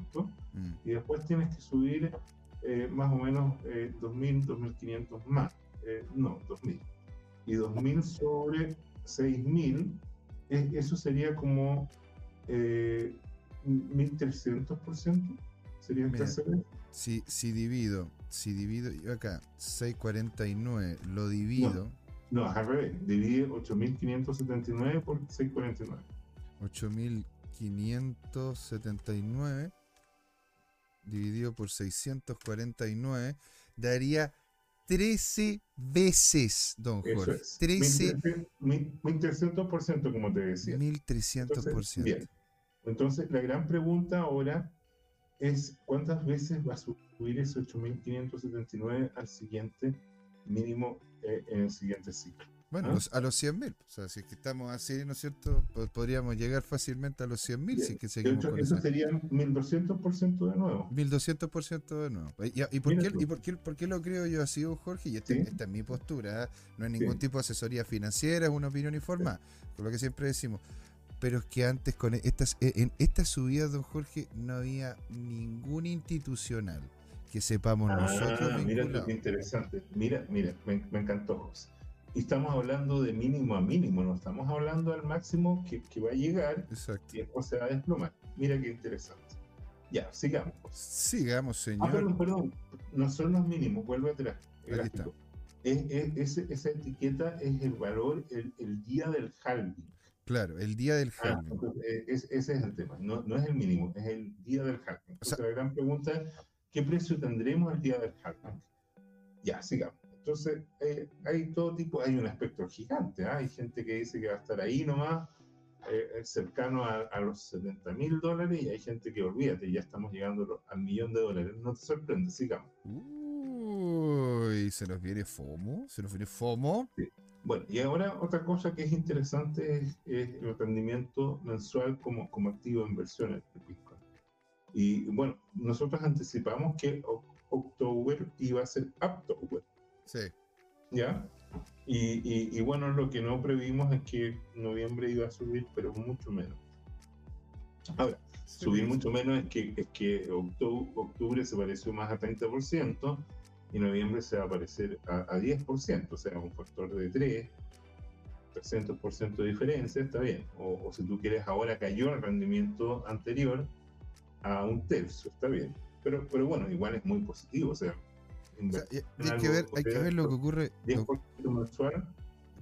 mm. y después tienes que subir eh, más o menos eh, 2000, 2500 más, eh, no, 2000. Y 2000 sobre 6000, eso sería como 1300%, eh, sería Mira, si, si divido, si divido, acá 649 lo divido. No, al revés. Divide 8.579 por 649. 8.579 dividido por 649 daría 13 veces, don Jorge. Es. 13. 1300%, como te decía. 1300%. Entonces, bien. Entonces, la gran pregunta ahora es: ¿cuántas veces va a subir ese 8.579 al siguiente mínimo en el siguiente ciclo. Bueno, ¿Ah? a los 100.000. O sea, si es que estamos así, ¿no es cierto? podríamos llegar fácilmente a los 100.000 si es que seguimos con eso. sería 1200% de nuevo. 1200% de nuevo. ¿Y, por, qué, y por, qué, por, qué, lo creo yo así, Jorge? Y este, esta es mi postura. ¿eh? No es ningún tipo de asesoría financiera, es una opinión informada. Por lo que siempre decimos. Pero es que antes, con estas, en estas subidas, don Jorge, no había ningún institucional que sepamos ah, nosotros. Mira qué interesante. Mira, mira, me, encantó, José. Y estamos hablando de mínimo a mínimo, no estamos hablando al máximo que, que va a llegar y después se va a desplomar. Mira qué interesante. Ya, sigamos. Sigamos, ah, señor. Ah, perdón, perdón. No son los mínimos, vuelve atrás. Ahí está. Es, esa etiqueta es el valor el, el día del halving. Claro, el día del ah, halving. Eh, ese es el tema. No, no, es el mínimo, es el día del halving. Entonces, la gran pregunta es ¿Qué precio tendremos el día del halving? Ya, sigamos. Entonces, eh, hay todo tipo, hay un espectro gigante. ¿ah? Hay gente que dice que va a estar ahí nomás, eh, cercano a, los 70 mil dólares, y hay gente que olvídate, ya estamos llegando al millón de dólares. No te sorprende, sigamos. Uy, se nos viene FOMO, se nos viene FOMO. Bueno, y ahora otra cosa que es interesante es, el rendimiento mensual como, como activo de inversión el Bitcoin. Y bueno, nosotros anticipamos que October iba a ser October. Sí. ¿Ya? Y, y, bueno, lo que no previmos es que noviembre iba a subir, pero mucho menos. Ahora, subir mucho menos es que, es que octubre, octubre se pareció más a 30% y noviembre se va a parecer a, 10%, o sea, un factor de 3, 300% de diferencia, está bien. O, si tú quieres, ahora cayó el rendimiento anterior a un tercio, está bien. Pero, pero bueno, igual es muy positivo, o sea, hay, que ver, hay que ver lo que ocurre. 10% mensual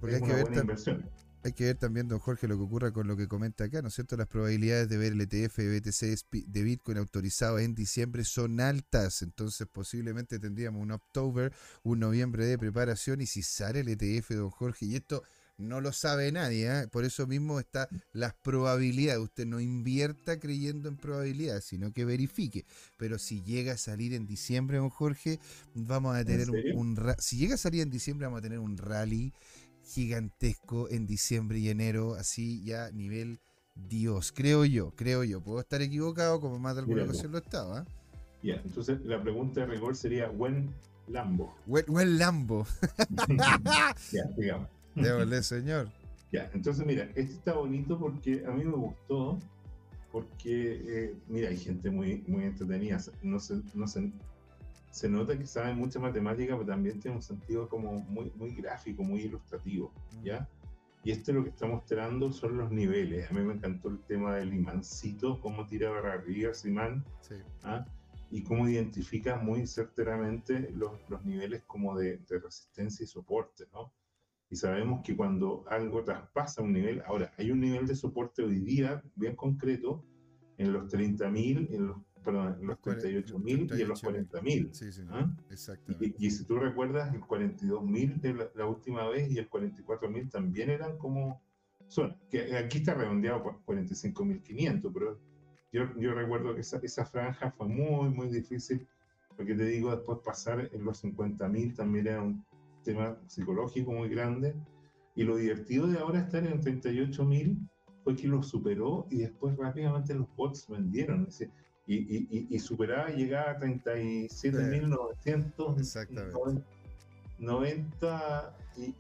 es una buena inversión hay que ver también, don Jorge, lo que ocurra con lo que comenta acá, ¿no es cierto? Las probabilidades de ver el ETF BTC de Bitcoin autorizado en diciembre son altas, entonces posiblemente tendríamos un October, un noviembre de preparación y si sale el ETF, don Jorge, y esto no lo sabe nadie, ¿eh? por eso mismo está las probabilidades. Usted no invierta creyendo en probabilidades, sino que verifique. Pero si llega a salir en diciembre, don Jorge, vamos a tener un, un, si llega a salir en diciembre, vamos a tener un rally gigantesco en diciembre y enero, así ya nivel Dios, creo yo, creo yo. Puedo estar equivocado, como más de alguna ocasión lo estaba. Ya, entonces la pregunta de rigor sería, ¿buen Lambo? Buen, Lambo. ya, digamos. Déjole, señor. Ya, entonces mira, este está bonito porque a mí me gustó, porque, eh, mira, hay gente muy, muy entretenida, no se, no se se nota que sabe mucha matemática, pero también tiene un sentido como muy, muy gráfico, muy ilustrativo. ¿ya? Y esto lo que está mostrando son los niveles. A mí me encantó el tema del imancito, cómo tira para arriba ese imán, ¿ah? y cómo identifica muy certeramente los, los niveles como de, de, resistencia y soporte, ¿no? Y sabemos que cuando algo traspasa un nivel, ahora, hay un nivel de soporte hoy día bien concreto en los 30.000, en los perdón, en los 38.000 y en los 40.000. Sí, sí, ¿ah? exactamente. Y, si tú recuerdas, el 42.000 de la, última vez y el 44.000 también eran como... Son, que aquí está redondeado por 45.500, pero yo, yo recuerdo que esa, esa franja fue muy, muy difícil, porque te digo, después pasar en los 50.000 también era un tema psicológico muy grande, y lo divertido de ahora estar en 38.000 fue que lo superó y después rápidamente los bots vendieron. Es decir, y, superaba y llegaba a 37.990 90 y,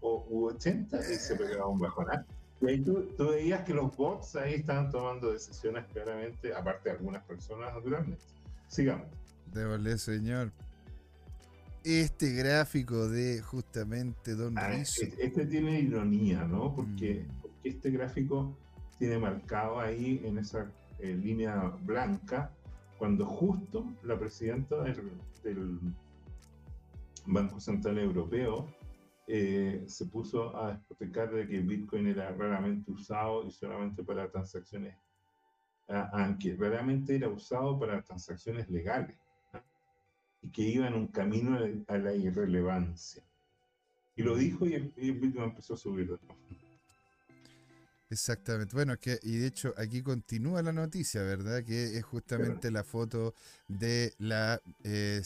o 80 y se pegaba un bajonal. Y ahí tú, veías que los bots ahí estaban tomando decisiones claramente, aparte de algunas personas naturalmente. Sigamos. Déjole, señor. Este gráfico de justamente Don ah, Este, este tiene ironía, ¿no? Porque, mm. porque este gráfico tiene marcado ahí en esa en línea blanca cuando justo la presidenta del, Banco Central Europeo eh, se puso a despotecar de que Bitcoin era raramente usado y solamente para transacciones, aunque raramente era usado para transacciones legales y que iba en un camino a la irrelevancia. Y lo dijo y el, Bitcoin empezó a subir. Exactamente. Bueno, que, y de hecho aquí continúa la noticia, ¿verdad? Que es justamente la foto de la... Eh,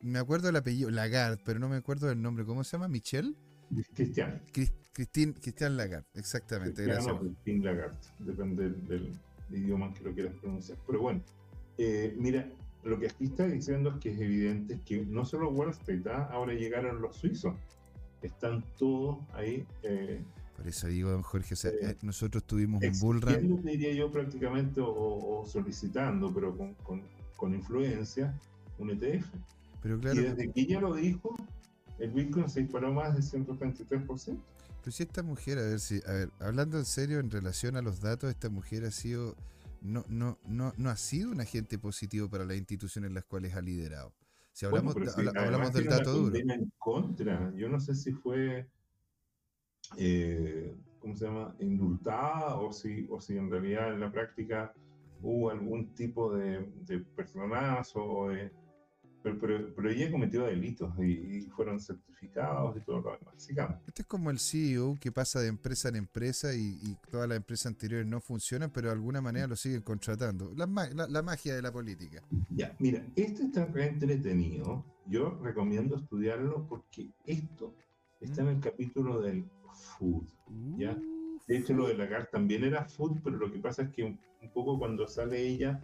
me acuerdo del apellido, Lagarde, pero no me acuerdo del nombre. ¿Cómo se llama? ¿Michelle? Cristian. Cristian Lagarde, exactamente. Cristiano Cristín Lagarde, depende del, idioma que lo quieras pronunciar. Pero bueno, eh, mira, lo que aquí está diciendo es que es evidente que no solo Wall Street, ¿ah? ahora llegaron los suizos. Están todos ahí... Eh, por eso digo, don Jorge, eh, nosotros tuvimos un bullrun. diría yo prácticamente, o, solicitando, pero con, con, influencia, un ETF. Pero claro, y desde que ella lo dijo, el Bitcoin se disparó más de 133%. Pero si esta mujer, a ver si, a ver, hablando en serio en relación a los datos, esta mujer ha sido, no, no, no, no ha sido un agente positivo para las instituciones en las cuales ha liderado. Si hablamos, hablamos del dato duro. En contra. Yo no sé si fue eh, ¿cómo se llama?, indultada o si, o si en realidad en la práctica hubo algún tipo de, de personazo o de... Pero, pero, ella cometió delitos y, fueron certificados y todo lo demás. Sigamos. Este es como el CEO que pasa de empresa en empresa y, y todas las empresas anteriores no funcionan, pero de alguna manera lo siguen contratando. La, la, magia de la política. Ya, mira, este está re entretenido. Yo recomiendo estudiarlo porque esto está en el capítulo del food. ¿ya? De hecho, lo de Lagarde también era food, pero lo que pasa es que un, poco cuando sale ella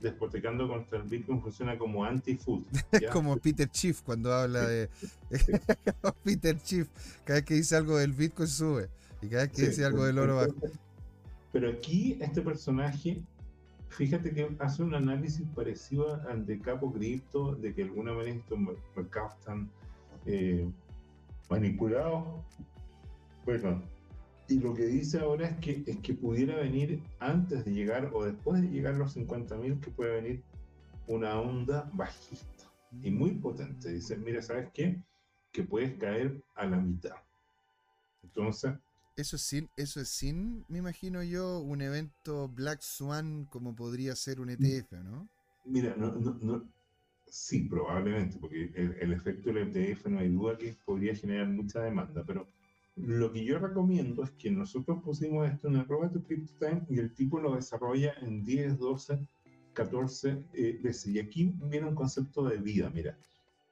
despotecando contra el Bitcoin funciona como anti-food. como Peter Chief cuando habla de. Peter Chief, cada vez que dice algo del Bitcoin sube. Y cada vez que dice algo del oro baja. Pero aquí este personaje fíjate que hace un análisis parecido al de Capo Cripto, de que alguna manera estos mercados están eh, manipulados. Bueno, y lo que dice ahora es que, es que pudiera venir antes de llegar o después de llegar los 50.000, que puede venir una onda bajista y muy potente. Dice, mira, ¿sabes qué? Que puedes caer a la mitad. Entonces, eso es sin, eso es sin, me imagino yo, un evento Black Swan como podría ser un ETF, ¿no? Mira, no, no, no sí, probablemente, porque el, efecto del ETF no hay duda que podría generar mucha demanda, pero lo que yo recomiendo es que nosotros pusimos esto en el Robot Crypto Time y el tipo lo desarrolla en 10, 12, 14 veces. Y aquí viene un concepto de vida, mira.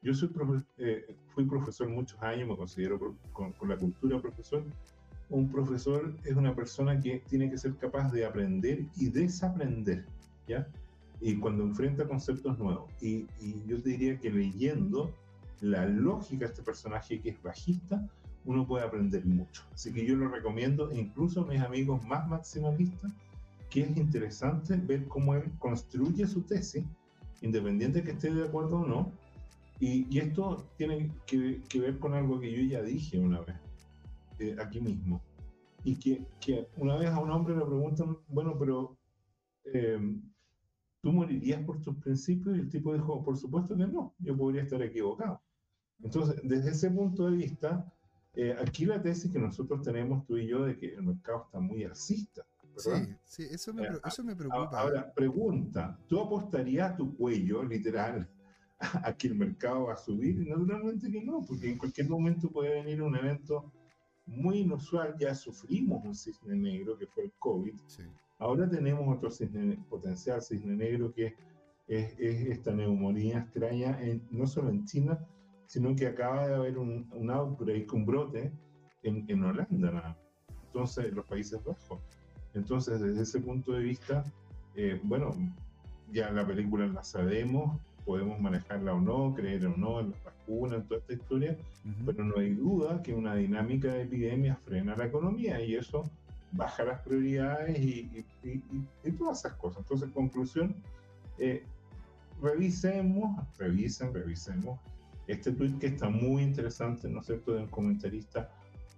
Yo soy eh, fui profesor muchos años, me considero con, la cultura profesor, un profesor es una persona que tiene que ser capaz de aprender y desaprender, ¿ya? Y cuando enfrenta conceptos nuevos. Y, yo te diría que leyendo la lógica de este personaje que es bajista, uno puede aprender mucho. Así que yo lo recomiendo, incluso a mis amigos más maximalistas, que es interesante ver cómo él construye su tesis, independiente de que esté de acuerdo o no. Y, esto tiene que, que ver con algo que yo ya dije una vez eh, aquí mismo. Y que, que, una vez a un hombre le preguntan, bueno, pero eh, ¿tú morirías por tus principios? Y el tipo dijo, por supuesto que no, yo podría estar equivocado. Entonces, desde ese punto de vista, eh, aquí la tesis que nosotros tenemos tú y yo de que el mercado está muy alcista. Sí, sí, eso me, eso me preocupa. Ahora, pregunta, ¿tú apostarías tu cuello, literal, a que el mercado va a subir? Naturalmente que no, porque en cualquier momento puede venir un evento muy inusual, ya sufrimos un cisne negro que fue el COVID. Ahora tenemos otro cisne, potencial cisne negro que es, esta neumonía extraña, en, no solo en China, sino que acaba de haber un, un outbreak, un brote en, en Holanda, entonces los Países Bajos. Entonces, desde ese punto de vista, eh, bueno, ya la película la sabemos, podemos manejarla o no, creer o no en las vacunas, en toda esta historia, pero no hay duda que una dinámica de epidemia frena la economía y eso baja las prioridades y, todas esas cosas. Entonces, conclusión, eh, revisemos, revisen, revisemos este tweet que está muy interesante, ¿no es cierto?, de un comentarista,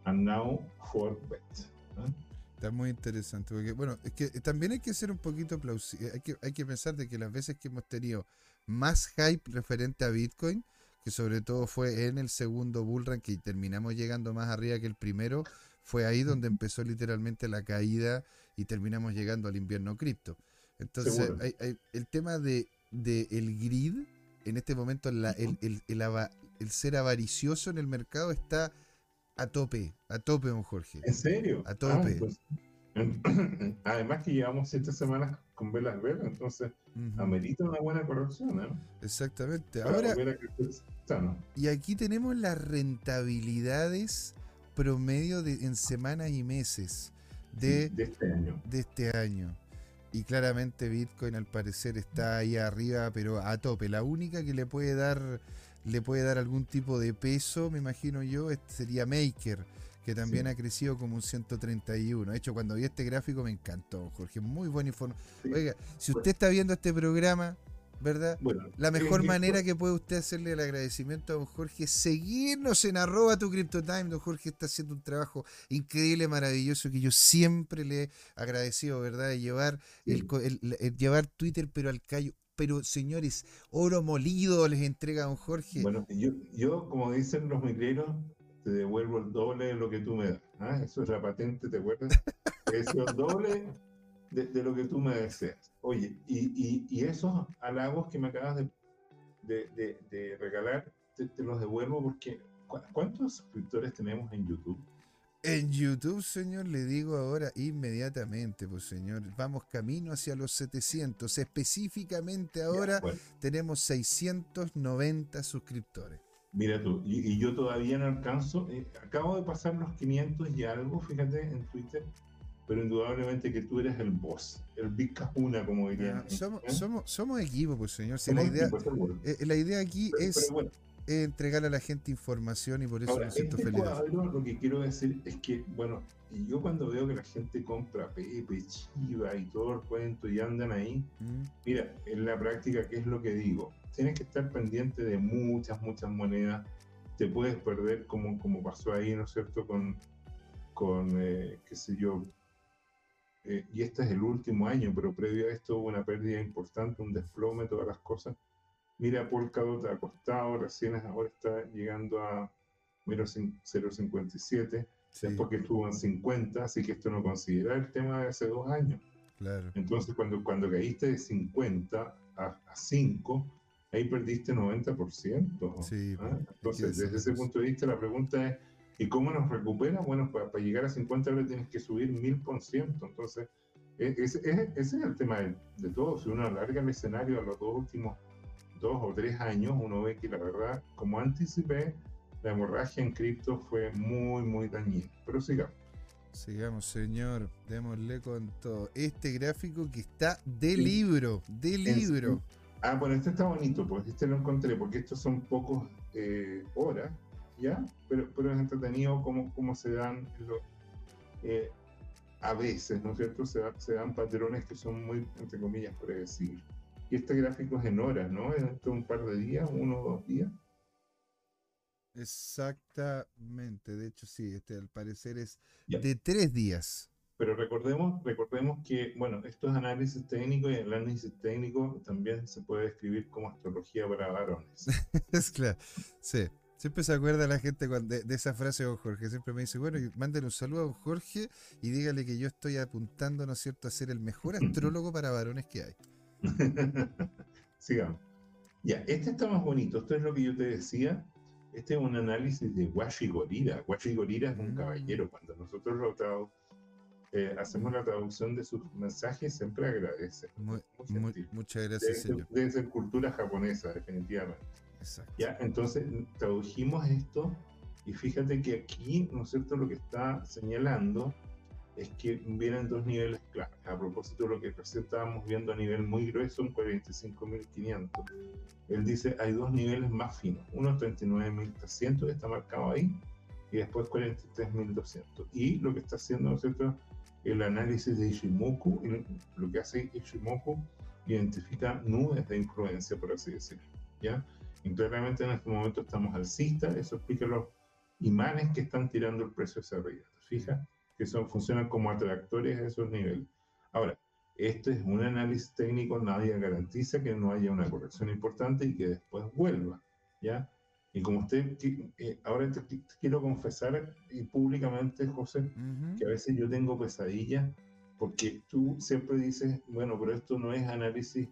and now for bet. Está muy interesante, porque bueno, es que también hay que ser un poquito plausible, hay que, hay que pensar de que las veces que hemos tenido más hype referente a Bitcoin, que sobre todo fue en el segundo bullrun, que terminamos llegando más arriba que el primero, fue ahí donde empezó literalmente la caída y terminamos llegando al invierno cripto. Entonces, el tema de, el grid, en este momento el, el, ser avaricioso en el mercado está a tope, a tope, don Jorge. ¿En serio? A tope. Ah, pues, además que llevamos siete semanas con velas verdes, entonces amerita una buena corrección, ¿no? Exactamente. Ahora, y aquí tenemos las rentabilidades promedio de, en semanas y meses de, de, este año. de este año. Y claramente Bitcoin al parecer está ahí arriba, pero a tope. La única que le puede dar, le puede dar algún tipo de peso, me imagino yo, sería Maker que también ha crecido como un 131. De hecho, cuando vi este gráfico me encantó, Jorge. Muy buena información. Oiga, si usted está viendo este programa, ¿verdad? la mejor manera que puede usted hacerle el agradecimiento a don Jorge es seguirnos en arroba tu CryptoTime. Don Jorge está haciendo un trabajo increíble, maravilloso, que yo siempre le he agradecido, ¿verdad? De llevar, el, llevar Twitter, pero al callo. Pero señores, oro molido les entrega a don Jorge. Bueno, yo, yo como dicen los migreros, te devuelvo el doble de lo que tú me das. ¿ah? Eso es la patente, ¿te acuerdas? Eso es el doble de, lo que tú me deseas. Oye, y, y, esos halagos que me acabas de, de regalar, te, los devuelvo porque ¿cuántos suscriptores tenemos en YouTube? En YouTube, señor, le digo ahora inmediatamente, pues señor, vamos camino hacia los 700. Específicamente ahora tenemos 690 suscriptores. Mira tú, y, yo todavía no alcanzo, eh, acabo de pasar los 500 y algo, fíjate, en Twitter, pero indudablemente que tú eres el boss, el Big Kahuna, como dirían. somos, somos, somos, equipo, pues señor. la, idea, eh, la idea aquí es entregarle a la gente información y por eso Ahora, me siento este feliz. cuadro, lo que quiero decir es que, bueno, yo cuando veo que la gente compra Pepe, Chiva y todo el cuento y andan ahí, Mm, mira, en la práctica, ¿qué es lo que digo? Tienes que estar pendiente de muchas, muchas monedas. Te puedes perder como, como pasó ahí, ¿no es cierto? Con, con eh, qué sé yo, eh, y este es el último año, pero previo a esto hubo una pérdida importante, un desplome, todas las cosas. Mira, Polkadot ha costado, recién es- ahora está llegando a mira, cin- 0.57, sí, después que estuvo en 50, así que esto no considera el tema de hace dos años. claro. Entonces, cuando, cuando caíste de 50 a, a 5, ahí perdiste 90%. Sí, pues, Entonces, es desde ese punto de vista, la pregunta es, ¿y cómo nos recupera? Bueno, para, para llegar a 50 ahora tienes que subir 1000%. Entonces, e- ese, ese- ese es el tema de, de todo. Si uno alarga el escenario a los dos últimos dos o tres años, uno ve que la verdad, como anticipé, la hemorragia en cripto fue muy, muy dañina. Pero sigamos. Sigamos, señor. Démosle con todo. Este gráfico que está de libro, de libro. Ah, bueno, este está bonito, porque este lo encontré, porque estos son pocos eh, horas, ¿ya? Pero, pero es entretenido cómo, cómo se dan, lo- eh, a veces, ¿no es cierto? Se, da- se dan patrones que son muy, entre comillas, predecibles. Y este gráfico es en horas, ¿no? Es de un par de días, uno o dos días. Exactamente. De hecho, sí, este al parecer es Ya. de tres días. Pero recordemos, recordemos que, bueno, esto es análisis técnico y el análisis técnico también se puede describir como astrología para varones. Es claro. Sí. Siempre se acuerda la gente cuando- de, de esa frase de don Jorge. Siempre me dice, bueno, mándale un saludo a don Jorge y dígale que yo estoy apuntando, ¿no es cierto?, a ser el mejor astrólogo para varones que hay. Sigamos. Ya, este está más bonito. Esto es lo que yo te decía. Este es un análisis de Washi Gorira. Washi Gorira es un Mm. caballero. Cuando nosotros lo tradu- eh, hacemos la traducción de sus mensajes, siempre agradece. Muy- Muy muy- gentil. muchas Debe gracias, ser, señor. debe ser cultura japonesa, definitivamente. Exacto. Ya, entonces tradujimos esto y fíjate que aquí, ¿no es cierto?, lo que está señalando es que vienen dos niveles claves. A propósito de lo que recién estábamos viendo a nivel muy grueso, en 45.500. Él dice, hay dos niveles más finos. Uno 39.300, que está marcado ahí, y después 43.200. Y lo que está haciendo, ¿no es cierto?, el análisis de Ishimoku, lo que hace Ishimoku, identifica nubes de influencia, por así decirlo. ¿ya? Y claramente en este momento estamos alcistas, eso explica los imanes que están tirando el precio hacia arriba. ¿Te fijas? Que son, funcionan como atractores a esos niveles. Ahora, esto es un análisis técnico, nadie garantiza que no haya una corrección importante y que después vuelva. ¿ya? Y como usted, eh, ahora te, te quiero confesar y públicamente, José, Ujú. que a veces yo tengo pesadillas porque tú siempre dices, bueno, pero esto no es análisis,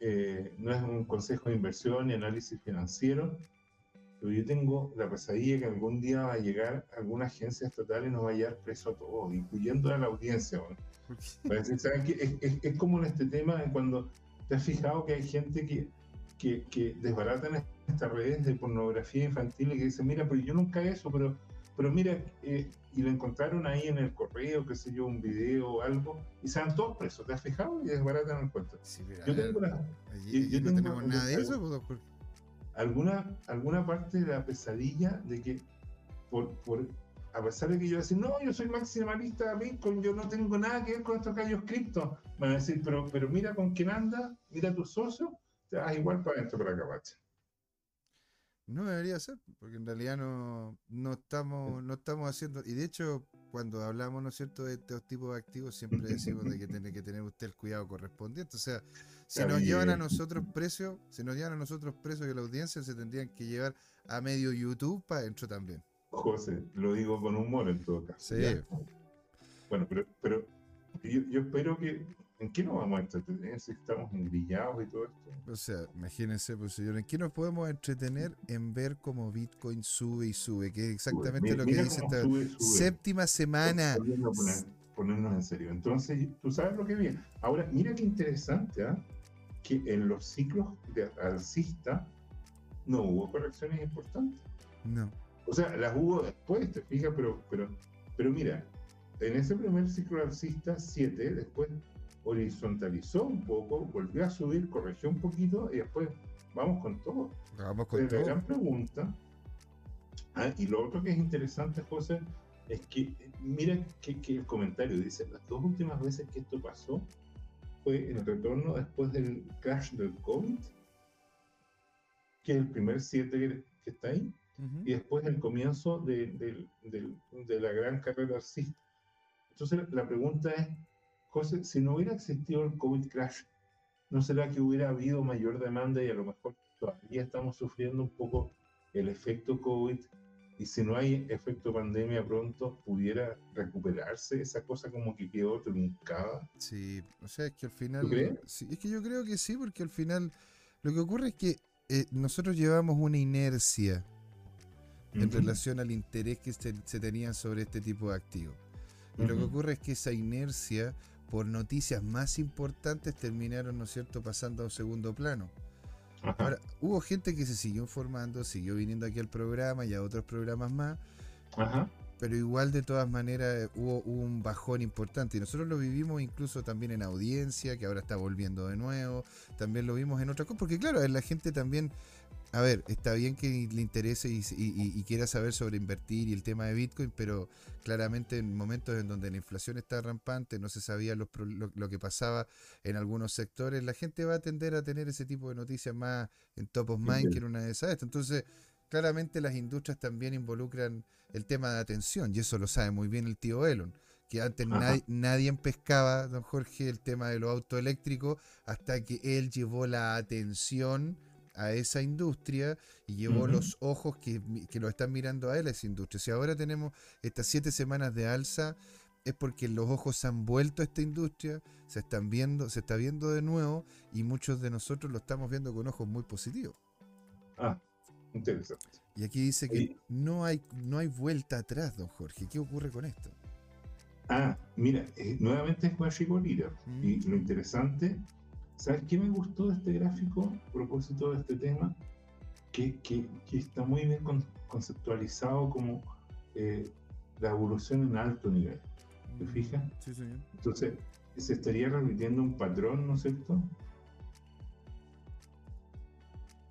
eh, no es un consejo de inversión ni análisis financiero, pero yo tengo la pesadilla que algún día va a llegar alguna agencia estatal y nos va a llevar preso a todos, incluyendo a la audiencia. ¿no? ¿Por qué? Va a decir, ¿saben? Es, es- es como en este tema, en cuando te has fijado que hay gente que, que, que desbaratan estas redes de pornografía infantil y que dicen, mira, pero yo nunca eso, pero, pero mira, eh, y lo encontraron ahí en el correo, qué sé yo, un video o algo, y se van todos presos, ¿te has fijado? Y desbaratan el cuento. Sí, Yo tengo la- allí- yo- yo allí no tengo tenemos un- nada de eso, pues, Jorge. alguna, alguna parte de la pesadilla de que, por, por, a pesar de que yo decir, no, yo soy maximalista Bitcoin, yo no tengo nada que ver con estos gallos cripto, van a decir, pero, pero mira con quién anda, mira a tus socios, te vas igual para esto, para Capache. No debería ser, porque en realidad no, no estamos, no estamos haciendo, y de hecho, cuando hablamos, ¿no es cierto?, de estos tipos de activos, siempre decimos de que tiene que tener usted el cuidado correspondiente. O sea, si nos llevan a nosotros precios, si nos llevan a nosotros precios y la audiencia se tendrían que llevar a medio YouTube para adentro también. José, lo digo con humor en todo caso. Sí. ¿ya? Bueno, pero, pero yo, yo espero que, ¿en qué nos vamos a entretener si estamos engrillados y todo esto? O sea, imagínense, pues señor, ¿en qué nos podemos entretener en ver cómo Bitcoin sube y sube? Que es exactamente Mira- lo que dice esta sube, sube. séptima semana. Poner- ponernos en serio. Entonces, tú sabes lo que viene. Ahora, mira qué interesante, ¿ah? que en los ciclos de alcista no hubo correcciones importantes. No. O sea, las hubo después, te fijas, pero, pero, pero mira, en ese primer ciclo alcista, 7, después horizontalizó un poco, volvió a subir, corrigió un poquito y después vamos con todo. Vamos con Pero todo. La gran pregunta, ah, y lo otro que es interesante, José, es que mira que, que el comentario dice, las dos últimas veces que esto pasó fue el retorno después del crash del COVID, que es el primer 7 que, que está ahí, Ujú. y después el comienzo de, del- del- de la gran carrera alcista. Entonces la pregunta es, José, si no hubiera existido el COVID crash, ¿no será que hubiera habido mayor demanda y a lo mejor todavía estamos sufriendo un poco el efecto COVID? Y si no hay efecto pandemia pronto, pudiera recuperarse esa cosa como que quedó truncada. Sí, o sea, es que al final. crees? sí, es que yo creo que sí, porque al final lo que ocurre es que eh, nosotros llevamos una inercia en Ujú. relación al interés que se, se tenía sobre este tipo de activos. Y lo que ocurre es que esa inercia, por noticias más importantes, terminaron, ¿no es cierto?, pasando a un segundo plano. Ajá. Ahora, hubo gente que se siguió informando, siguió viniendo aquí al programa y a otros programas más, Ajá. pero igual de todas maneras hubo, hubo un bajón importante y nosotros lo vivimos incluso también en audiencia, que ahora está volviendo de nuevo, también lo vimos en otras cosas, porque claro, la gente también, a ver, está bien que le interese y, y- quiera saber sobre invertir y el tema de Bitcoin, pero claramente en momentos en donde la inflación está rampante, no se sabía los lo, lo que pasaba en algunos sectores, la gente va a tender a tener ese tipo de noticias más en top of mind que en una de esas. estas. Entonces, claramente las industrias también involucran el tema de atención, y eso lo sabe muy bien el tío Elon, que antes nadie, nadie pescaba, don Jorge, el tema de los autos eléctricos, hasta que él llevó la atención a esa industria y llevó los ojos que, que lo están mirando a él a esa industria. Si ahora tenemos estas siete semanas de alza, es porque los ojos se han vuelto a esta industria, se están viendo, se está viendo de nuevo, y muchos de nosotros lo estamos viendo con ojos muy positivos. Ah, interesante. Y aquí dice que Oye. no hay, no hay vuelta atrás, don Jorge. ¿Qué ocurre con esto? Ah, mira, eh, nuevamente es Guachico Lira. Mm. Y lo interesante, ¿sabes qué me gustó de este gráfico a propósito de este tema? Que, que- que está muy bien con- conceptualizado como eh, la evolución en alto nivel. ¿Te fijas? Sí, señor. Entonces, se estaría repitiendo un patrón, ¿no es cierto?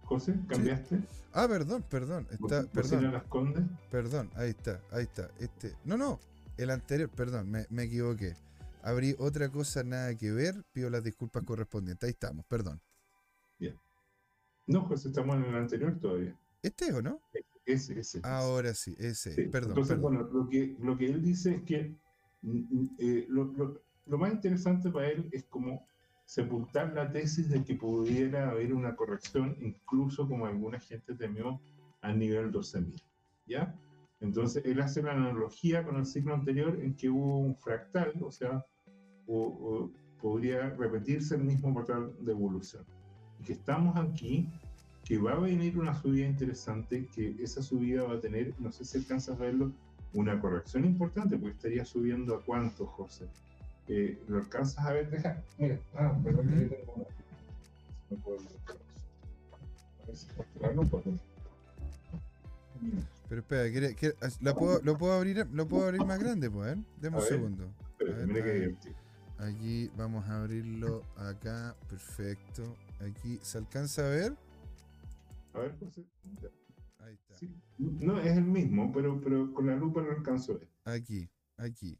José, ¿cambiaste? Ah, perdón, perdón. Está, ¿Vos- vos eras perdón, las Condes? perdón. Ahí está, ahí está. Este, no, no. El anterior, perdón, me, me equivoqué. Abrí otra cosa, nada que ver. Pido las disculpas correspondientes. Ahí estamos, perdón. No, José, estamos en el anterior todavía. ¿Este es o no? Ese, ese. Ahora sí, ese. Sí, Perdón, Entonces, perdón. bueno, lo que, lo que él dice es que mm, mm, eh, lo, lo- lo más interesante para él es como sepultar la tesis de que pudiera haber una corrección, incluso como alguna gente temió, al nivel 12.000. ¿Ya? Entonces, él hace la analogía con el ciclo anterior en que hubo un fractal, o sea, o- o podría repetirse el mismo patrón de evolución. Y que estamos aquí que va a venir una subida interesante, que esa subida va a tener, no sé si alcanzas a verlo, una corrección importante, porque estaría subiendo a cuánto, José. Eh, ¿Lo alcanzas a ver? Deja, mira, ah, perdón, que yo tengo una- no puedo ver. A ver si mostrarlo, porque- Pero espera, ¿quiere- quiere- ¿la puedo, ¿lo, puedo abrir, ¿lo puedo abrir más grande? Pues, ¿eh? Deme A un ver. segundo. Espérate, A ver, mira qué ver. divertido. Aquí vamos a abrirlo acá. Perfecto. Aquí, ¿se alcanza a ver? A ver, José. Ahí está. Sí. No, es el mismo, pero, pero con la lupa lo alcanzo a ver. Aquí, aquí.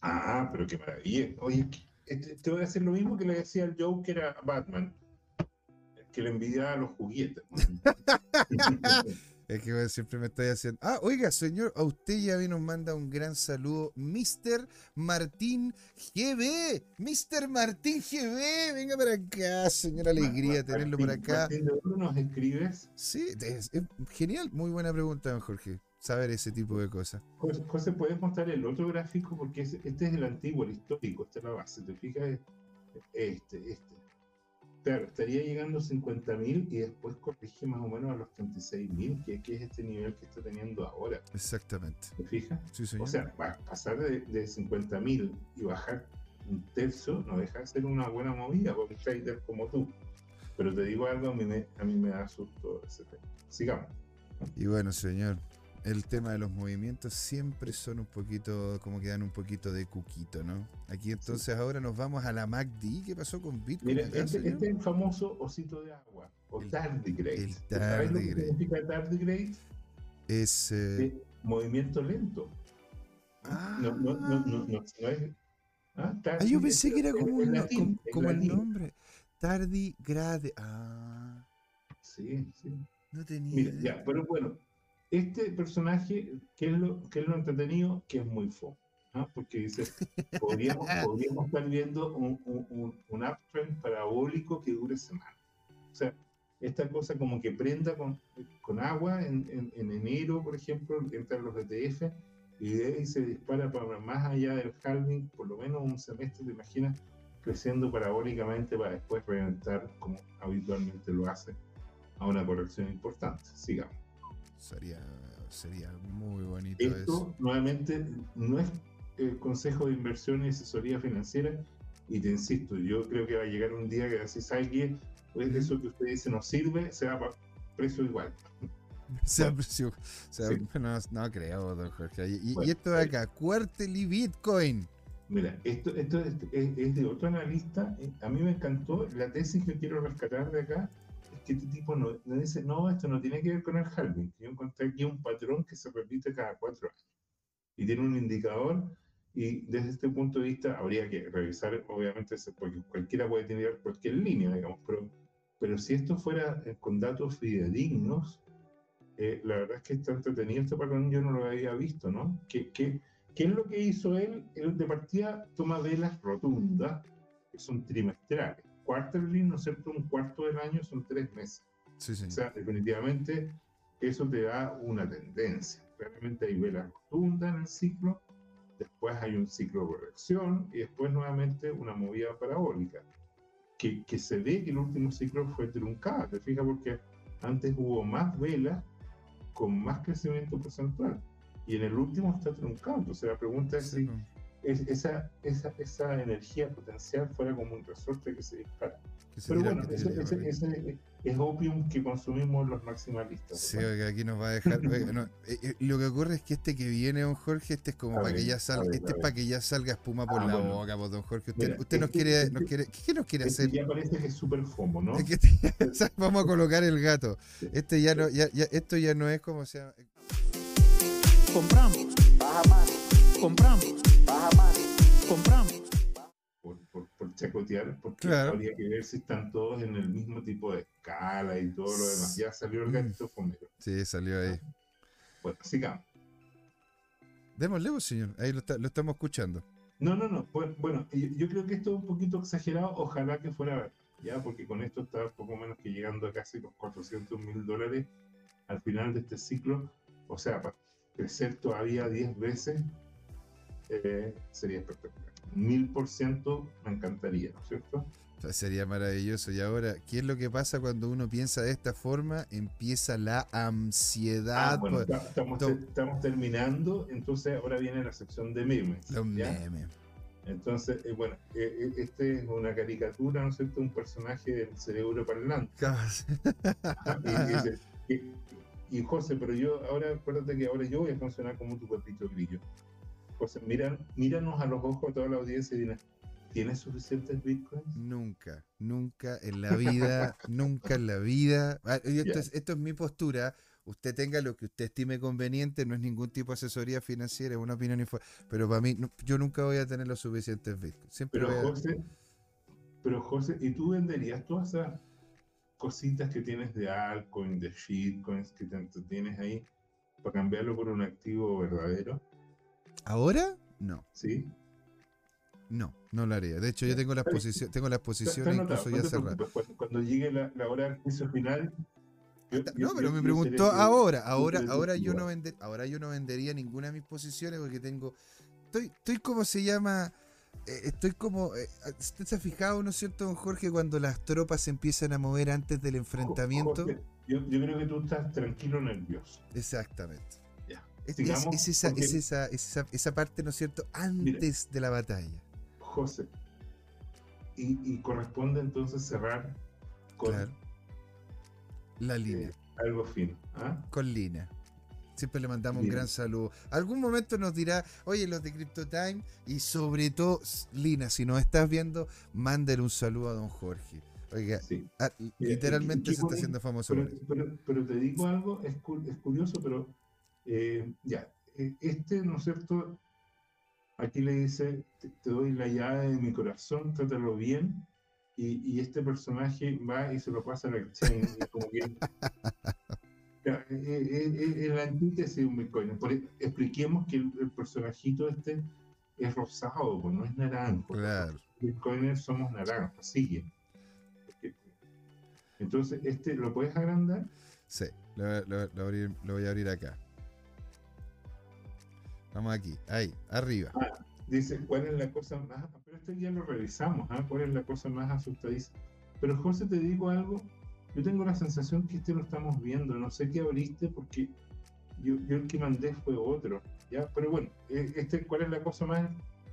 Ah, pero qué maravilla. Oye, este- te voy a hacer lo mismo que le decía al Joker a Batman, que le envidiaba los juguetes. Es que siempre me estoy haciendo. Ah, oiga, señor, a usted ya vino, nos manda un gran saludo. Mr. Martín GB. Mr. Martín GB. Venga para acá, señor. Alegría tenerlo por acá. Martín, ¿de dónde nos escribes? Sí, es, es genial. Muy buena pregunta, don Jorge. Saber ese tipo de cosas. José, ¿puedes mostrar el otro gráfico? Porque es- este es el antiguo, el histórico, esta es la base. ¿Te fijas? Este, este. Claro, estaría llegando a 50.000 y después corrige más o menos a los 36.000, que, que es este nivel que está teniendo ahora. Exactamente. ¿Te fijas? Sí, señor. O sea, pasar de, de 50.000 y bajar un tercio no deja de ser una buena movida para un trader como tú. Pero te digo algo, a mí me, a mí me da susto ese tema. Sigamos. Y bueno, señor, el tema de los movimientos siempre son un poquito, como que dan un poquito de cuquito, ¿no? Aquí entonces ahora nos vamos a la MACD. ¿Qué pasó con Bitcoin? Mira, este, este, es el famoso osito de agua, o tardigrade. El ¿Sabes lo que significa tardigrade? Es... Eh... movimiento lento. Ah. No, no, no, no, no, es... Ah, ah yo pensé que era como, un, latín, como, como el nombre. Tardigrade. Ah. Sí, sí. No tenía. Mira, ya, pero bueno, este personaje, ¿qué es lo, qué es lo entretenido? Que es muy fo. ¿no? Porque dice, podríamos, podríamos estar viendo un, un, un, uptrend parabólico que dure semanas. O sea, esta cosa como que prenda con, con agua en, en, en, enero, por ejemplo, entran los ETF y de ahí se dispara para más allá del halving, por lo menos un semestre, te imaginas, creciendo parabólicamente para después reventar como habitualmente lo hace a una corrección importante. Sigamos. Sería, sería muy bonito Esto, eso. nuevamente, no es el consejo de inversión y asesoría financiera. Y te insisto, yo creo que va a llegar un día que así salga, pues eso que usted dice no sirve, se va a precio igual. Sea precio, no, no, creo, don Jorge. Y, y esto de acá, Quarterly Bitcoin. Mira, esto, esto es, es, de otro analista. A mí me encantó la tesis que quiero rescatar de acá que este tipo no, dice, no, esto no tiene que ver con el halving. Yo encontré aquí un patrón que se repite cada cuatro años y tiene un indicador y desde este punto de vista habría que revisar, obviamente, porque cualquiera puede tener cualquier línea, digamos, pero, pero si esto fuera eh, con datos fidedignos, eh, la verdad es que está entretenido este patrón, yo no lo había visto, ¿no? ¿Qué, qué, qué es lo que hizo él? Él de partida toma velas rotundas, que son trimestrales quarterly, ¿no es cierto? Un cuarto del año son tres meses. Sí, sí. O sea, definitivamente eso te da una tendencia. Realmente hay velas rotundas en el ciclo, después hay un ciclo de corrección y después nuevamente una movida parabólica. Que, que se ve que el último ciclo fue truncado, te fijas, porque antes hubo más velas con más crecimiento porcentual y en el último está truncado. Entonces la pregunta es si esa, esa, esa energía potencial fuera como un resorte que se dispara. Pero bueno, ese, ese, es opium que consumimos los maximalistas. Sí, oiga, aquí nos va a dejar. Eh, eh, lo que ocurre es que este que viene, don Jorge, este es como para que ya salga, este es para que ya salga espuma por ah, la boca, pues, don Jorge. Usted, usted nos, este, quiere, este nos quiere, ¿qué nos quiere este hacer? Ya parece que es súper fomo, ¿no? vamos a colocar el gato. Este ya no, ya, ya, esto ya no es como sea. Compramos. Baja más. Compramos compramos. Por, por, chacotear, porque habría que ver si están todos en el mismo tipo de escala y todo lo demás. Ya salió el gatito fomero. Sí, salió ahí. Bueno, sigamos. Démosle, pues, señor. Ahí lo, lo, estamos escuchando. No, no, no. Bueno, yo, creo que esto es un poquito exagerado. Ojalá que fuera verdad. Ya, porque con esto está poco menos que llegando a casi los 400 mil dólares al final de este ciclo. O sea, para crecer todavía 10 veces eh, sería espectacular. Mil por ciento me encantaría, ¿no es cierto? Sería maravilloso. Y ahora, ¿qué es lo que pasa cuando uno piensa de esta forma? Empieza la ansiedad. Ah, bueno, estamos, estamos, terminando, entonces ahora viene la sección de memes. Los memes. Entonces, eh, bueno, eh, este es una caricatura, ¿no es cierto? Un personaje del cerebro parlante. y, y, José, pero yo ahora, acuérdate que ahora yo voy a funcionar como tu papito grillo miran, míranos a los ojos a toda la audiencia y digan, ¿tienes suficientes bitcoins? Nunca, nunca en la vida, nunca en la vida. Ah, esto, es, mi postura. Usted tenga lo que usted estime conveniente, no es ningún tipo de asesoría financiera, es una opinión. Pero para mí, yo nunca voy a tener los suficientes bitcoins. Siempre pero, José, pero José, ¿y tú venderías todas esas cositas que tienes de altcoin, de shitcoins que tienes ahí para cambiarlo por un activo verdadero? ¿Ahora? No. ¿Sí? No, no lo haría. De hecho, yo tengo la exposición, tengo la exposición incluso ya cerrada. Cuando, llegue la, hora del juicio final. no, pero me preguntó ahora. Ahora, ahora yo no vender, ahora yo no vendería ninguna de mis posiciones porque tengo. Estoy, estoy como se llama. Eh, estoy como. Eh, ¿Usted se ha fijado, no es cierto, don Jorge, cuando las tropas se empiezan a mover antes del enfrentamiento? yo, yo creo que tú estás tranquilo, nervioso. Exactamente. Es, esa, es, esa, esa, esa, parte, ¿no es cierto?, antes de la batalla. José, y, corresponde entonces cerrar con la línea. Eh, algo fino. ¿ah? Con línea. Siempre le mandamos un gran saludo. Algún momento nos dirá, oye, los de CryptoTime, y sobre todo, Lina, si nos estás viendo, mándale un saludo a don Jorge. Oiga, Sí. ah, literalmente se está haciendo famoso. Pero, te digo algo, es, cu- es curioso, pero eh, ya, eh, este, ¿no es cierto? Aquí le dice, te, te doy la llave de mi corazón, trátalo bien, y, y este personaje va y se lo pasa a la y como que... Ya, eh, eh, eh, Es la antítesis de un Bitcoin. Por- e, expliquemos que el, el personajito este es rosado, pues no es naranjo. Claro. Bitcoiners somos naranjos, sigue. Entonces, este, ¿lo puedes agrandar? Sí, lo, lo- lo abrir- lo voy a abrir acá. Vamos aquí, ahí, arriba. Dice, ¿cuál es la cosa más? Pero esto ya lo revisamos, ¿ah? ¿Cuál es la cosa más asustadiza? Pero José, te digo algo, yo tengo la sensación que este lo estamos viendo, no sé qué abriste porque yo, yo el que mandé fue otro, ¿ya? Pero bueno, eh, este, ¿cuál es la cosa más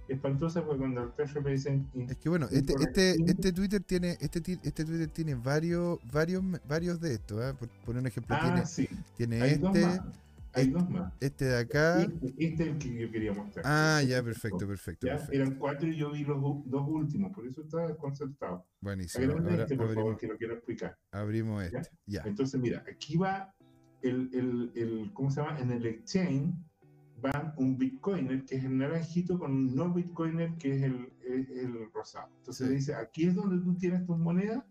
espantosa? Porque cuando al Treasure me dicen... Es que bueno, este, por este, este Twitter tiene, este, este Twitter tiene varios, varios, varios de estos, ¿ah? por poner un ejemplo, Ah, tiene, sí, tiene hay dos este, más, hay este- dos más. este de acá. Este, este es el que yo quería mostrar. Ah, Este ya, es perfecto, perfecto, Ya, perfecto. eran cuatro y yo vi los dos últimos, por eso estaba desconcertado. Buenísimo. Ahora este, por favor, abrimos, que lo quiero explicar. abrimos ¿Ya? este. Ya. Entonces, mira, aquí va el, el, el- ¿cómo se llama? En el exchange va un bitcoiner que es el naranjito con un no bitcoiner que es el, el, el rosado. Entonces Sí. dice, aquí es donde tú tienes tus monedas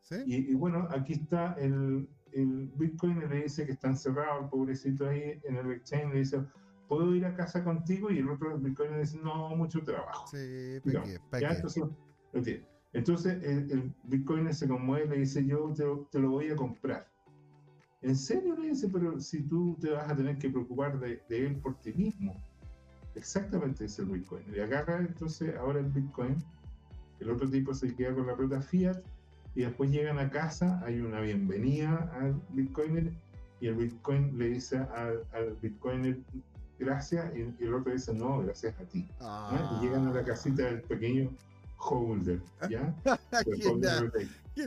¿Sí? y, y bueno, aquí está el, el bitcoiner, le dice que está encerrado el pobrecito ahí en el exchange, le dice, ¿puedo ir a casa contigo? Y el otro bitcoiner dice, no, mucho trabajo. Sí, ¿para qué? ¿Para ¿ya? qué? Entonces. Entonces el, el bitcoiner se conmueve y le dice, yo te, lo- te lo voy a comprar. ¿En serio? Le dice, pero si tú te vas a tener que preocupar de, de él por ti mismo. Exactamente es el bitcoin. Y agarra entonces ahora el bitcoin, el otro tipo se queda con la plata fiat y después llegan a casa, hay una bienvenida al bitcoiner y el bitcoin le dice al, al bitcoiner gracias y, y el otro dice no, gracias a ti. ¿ah? Y llegan a la casita del pequeño holder, ¿ya? ¿Qué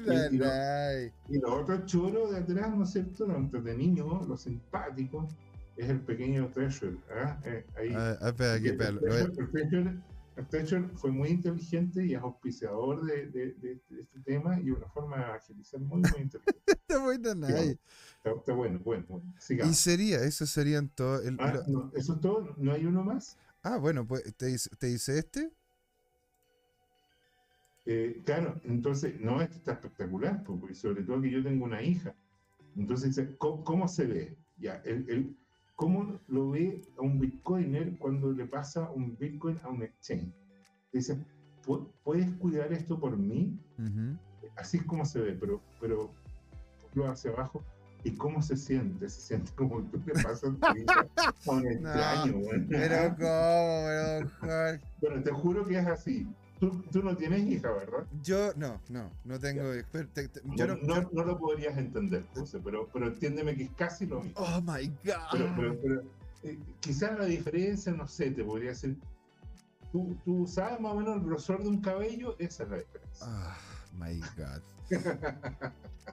y. Y los otros choros de atrás, ¿no es cierto? Los entretenidos, los simpáticos, es el pequeño Treasure. ¿ah? Eh, ahí. Ah, espera, aquí, el, espera, Treasure, el Treasure- Treasure fue muy inteligente y es auspiciador de, de- de- de este tema y una forma de agilizar muy, muy inteligente. Está bueno. Está, está bueno, bueno, bueno. Y sería, eso serían todos. el- Ah, lo- no, ¿Eso es todo? ¿No hay uno más? ah, bueno, pues te dice, te dice este. Eh, claro, entonces, no, esto está espectacular, porque sobre todo que yo tengo una hija. Entonces, dice, ¿cómo, cómo se ve? Ya, el, el- ¿Cómo lo ve a un bitcoiner cuando le pasa un bitcoin a un exchange? Dice, "¿Pu- ¿puedes cuidar esto por mí? Ujú. Así es como se ve, pero, pero ponlo hacia abajo. ¿Y cómo se siente? Se siente como tú le pasas a un extraño, weón. Pero cómo, pero? Bueno, te juro que es así. Tú, tú no tienes hija, ¿verdad? Yo no, no, no tengo. te- te- yo no, lo podrías entender, José, pero, pero entiéndeme que es casi lo mismo. Oh my god. Pero, pero, pero, eh, quizás la diferencia, no sé, te podría decir. Tú, tú sabes más o menos el grosor de un cabello, esa es la diferencia. Ah, my God.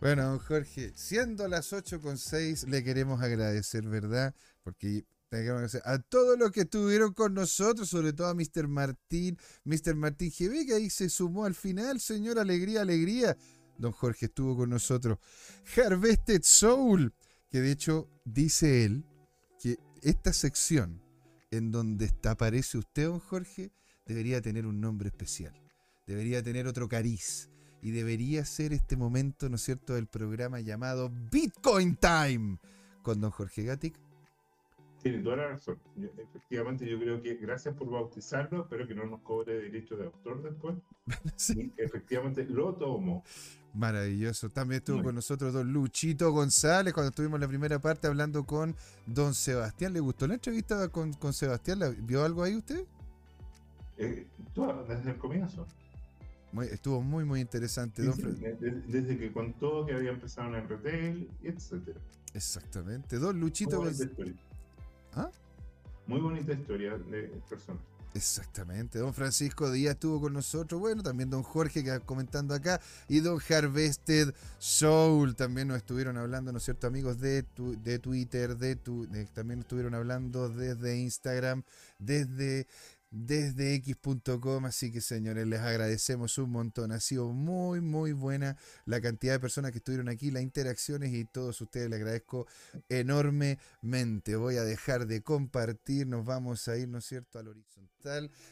Bueno, don Jorge, siendo las 8 con 6, le queremos agradecer, ¿verdad? Porque a todos los que estuvieron con nosotros, sobre todo a Mr. Martín, Mr. Martín GB, que ahí se sumó al final, señor Alegría, Alegría. Don Jorge estuvo con nosotros. Harvested Soul, que de hecho dice él que esta sección en donde está, aparece usted, don Jorge, debería tener un nombre especial. Debería tener otro cariz. Y debería ser este momento, ¿no es cierto?, del programa llamado Bitcoin Time con don Jorge Gatic. Tiene toda la razón. Yo- efectivamente, yo creo que gracias por bautizarlo, espero que no nos cobre derecho de autor después. Sí, Y efectivamente lo tomo. Maravilloso. También estuvo Muy con nosotros don Luchito González cuando estuvimos en la primera parte hablando con don Sebastián. ¿Le gustó la entrevista con, con Sebastián? ¿La- ¿Vio algo ahí usted? Eh, todo, desde el comienzo. Muy- estuvo muy, muy interesante. Sí, don sí, Fre- de- de- desde que contó que había empezado en el retail, etcétera. Exactamente. Don Luchito González. ¿Ah? Muy bonita historia de personas. Exactamente, don Francisco Díaz estuvo con nosotros, bueno, también don Jorge que comentando acá, y don Harvested Soul también nos estuvieron hablando, ¿no es cierto, amigos de, de Twitter, de, tu, también estuvieron hablando desde Instagram, desde desde x.com. Así que señores, les agradecemos un montón. Ha sido muy, muy buena la cantidad de personas que estuvieron aquí, las interacciones y todos ustedes les agradezco enormemente. Voy a dejar de compartir, nos vamos a ir, ¿no es cierto?, al horizontal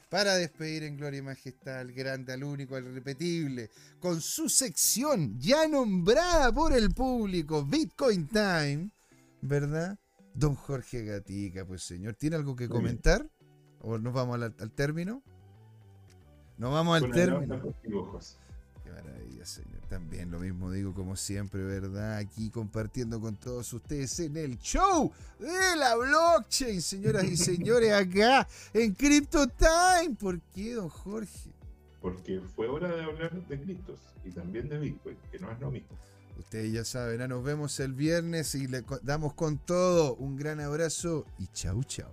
para despedir en Gloria y Majestad al grande, al único, al repetible, con su sección ya nombrada por el público, Bitcoin Time, ¿verdad? Don Jorge Gatica, pues señor, ¿tiene algo que comentar? ¿O nos vamos al, término? Nos vamos al término. Qué maravilla, señor. También lo mismo digo como siempre, ¿verdad? Aquí compartiendo con todos ustedes en el show de la blockchain, señoras y señores, acá en Crypto Time. ¿Por qué, don Jorge? Porque fue hora de hablar de criptos y también de Bitcoin, que no es lo mismo. Ustedes ya saben, nos vemos el viernes y le damos con todo. Un gran abrazo y chau, chau.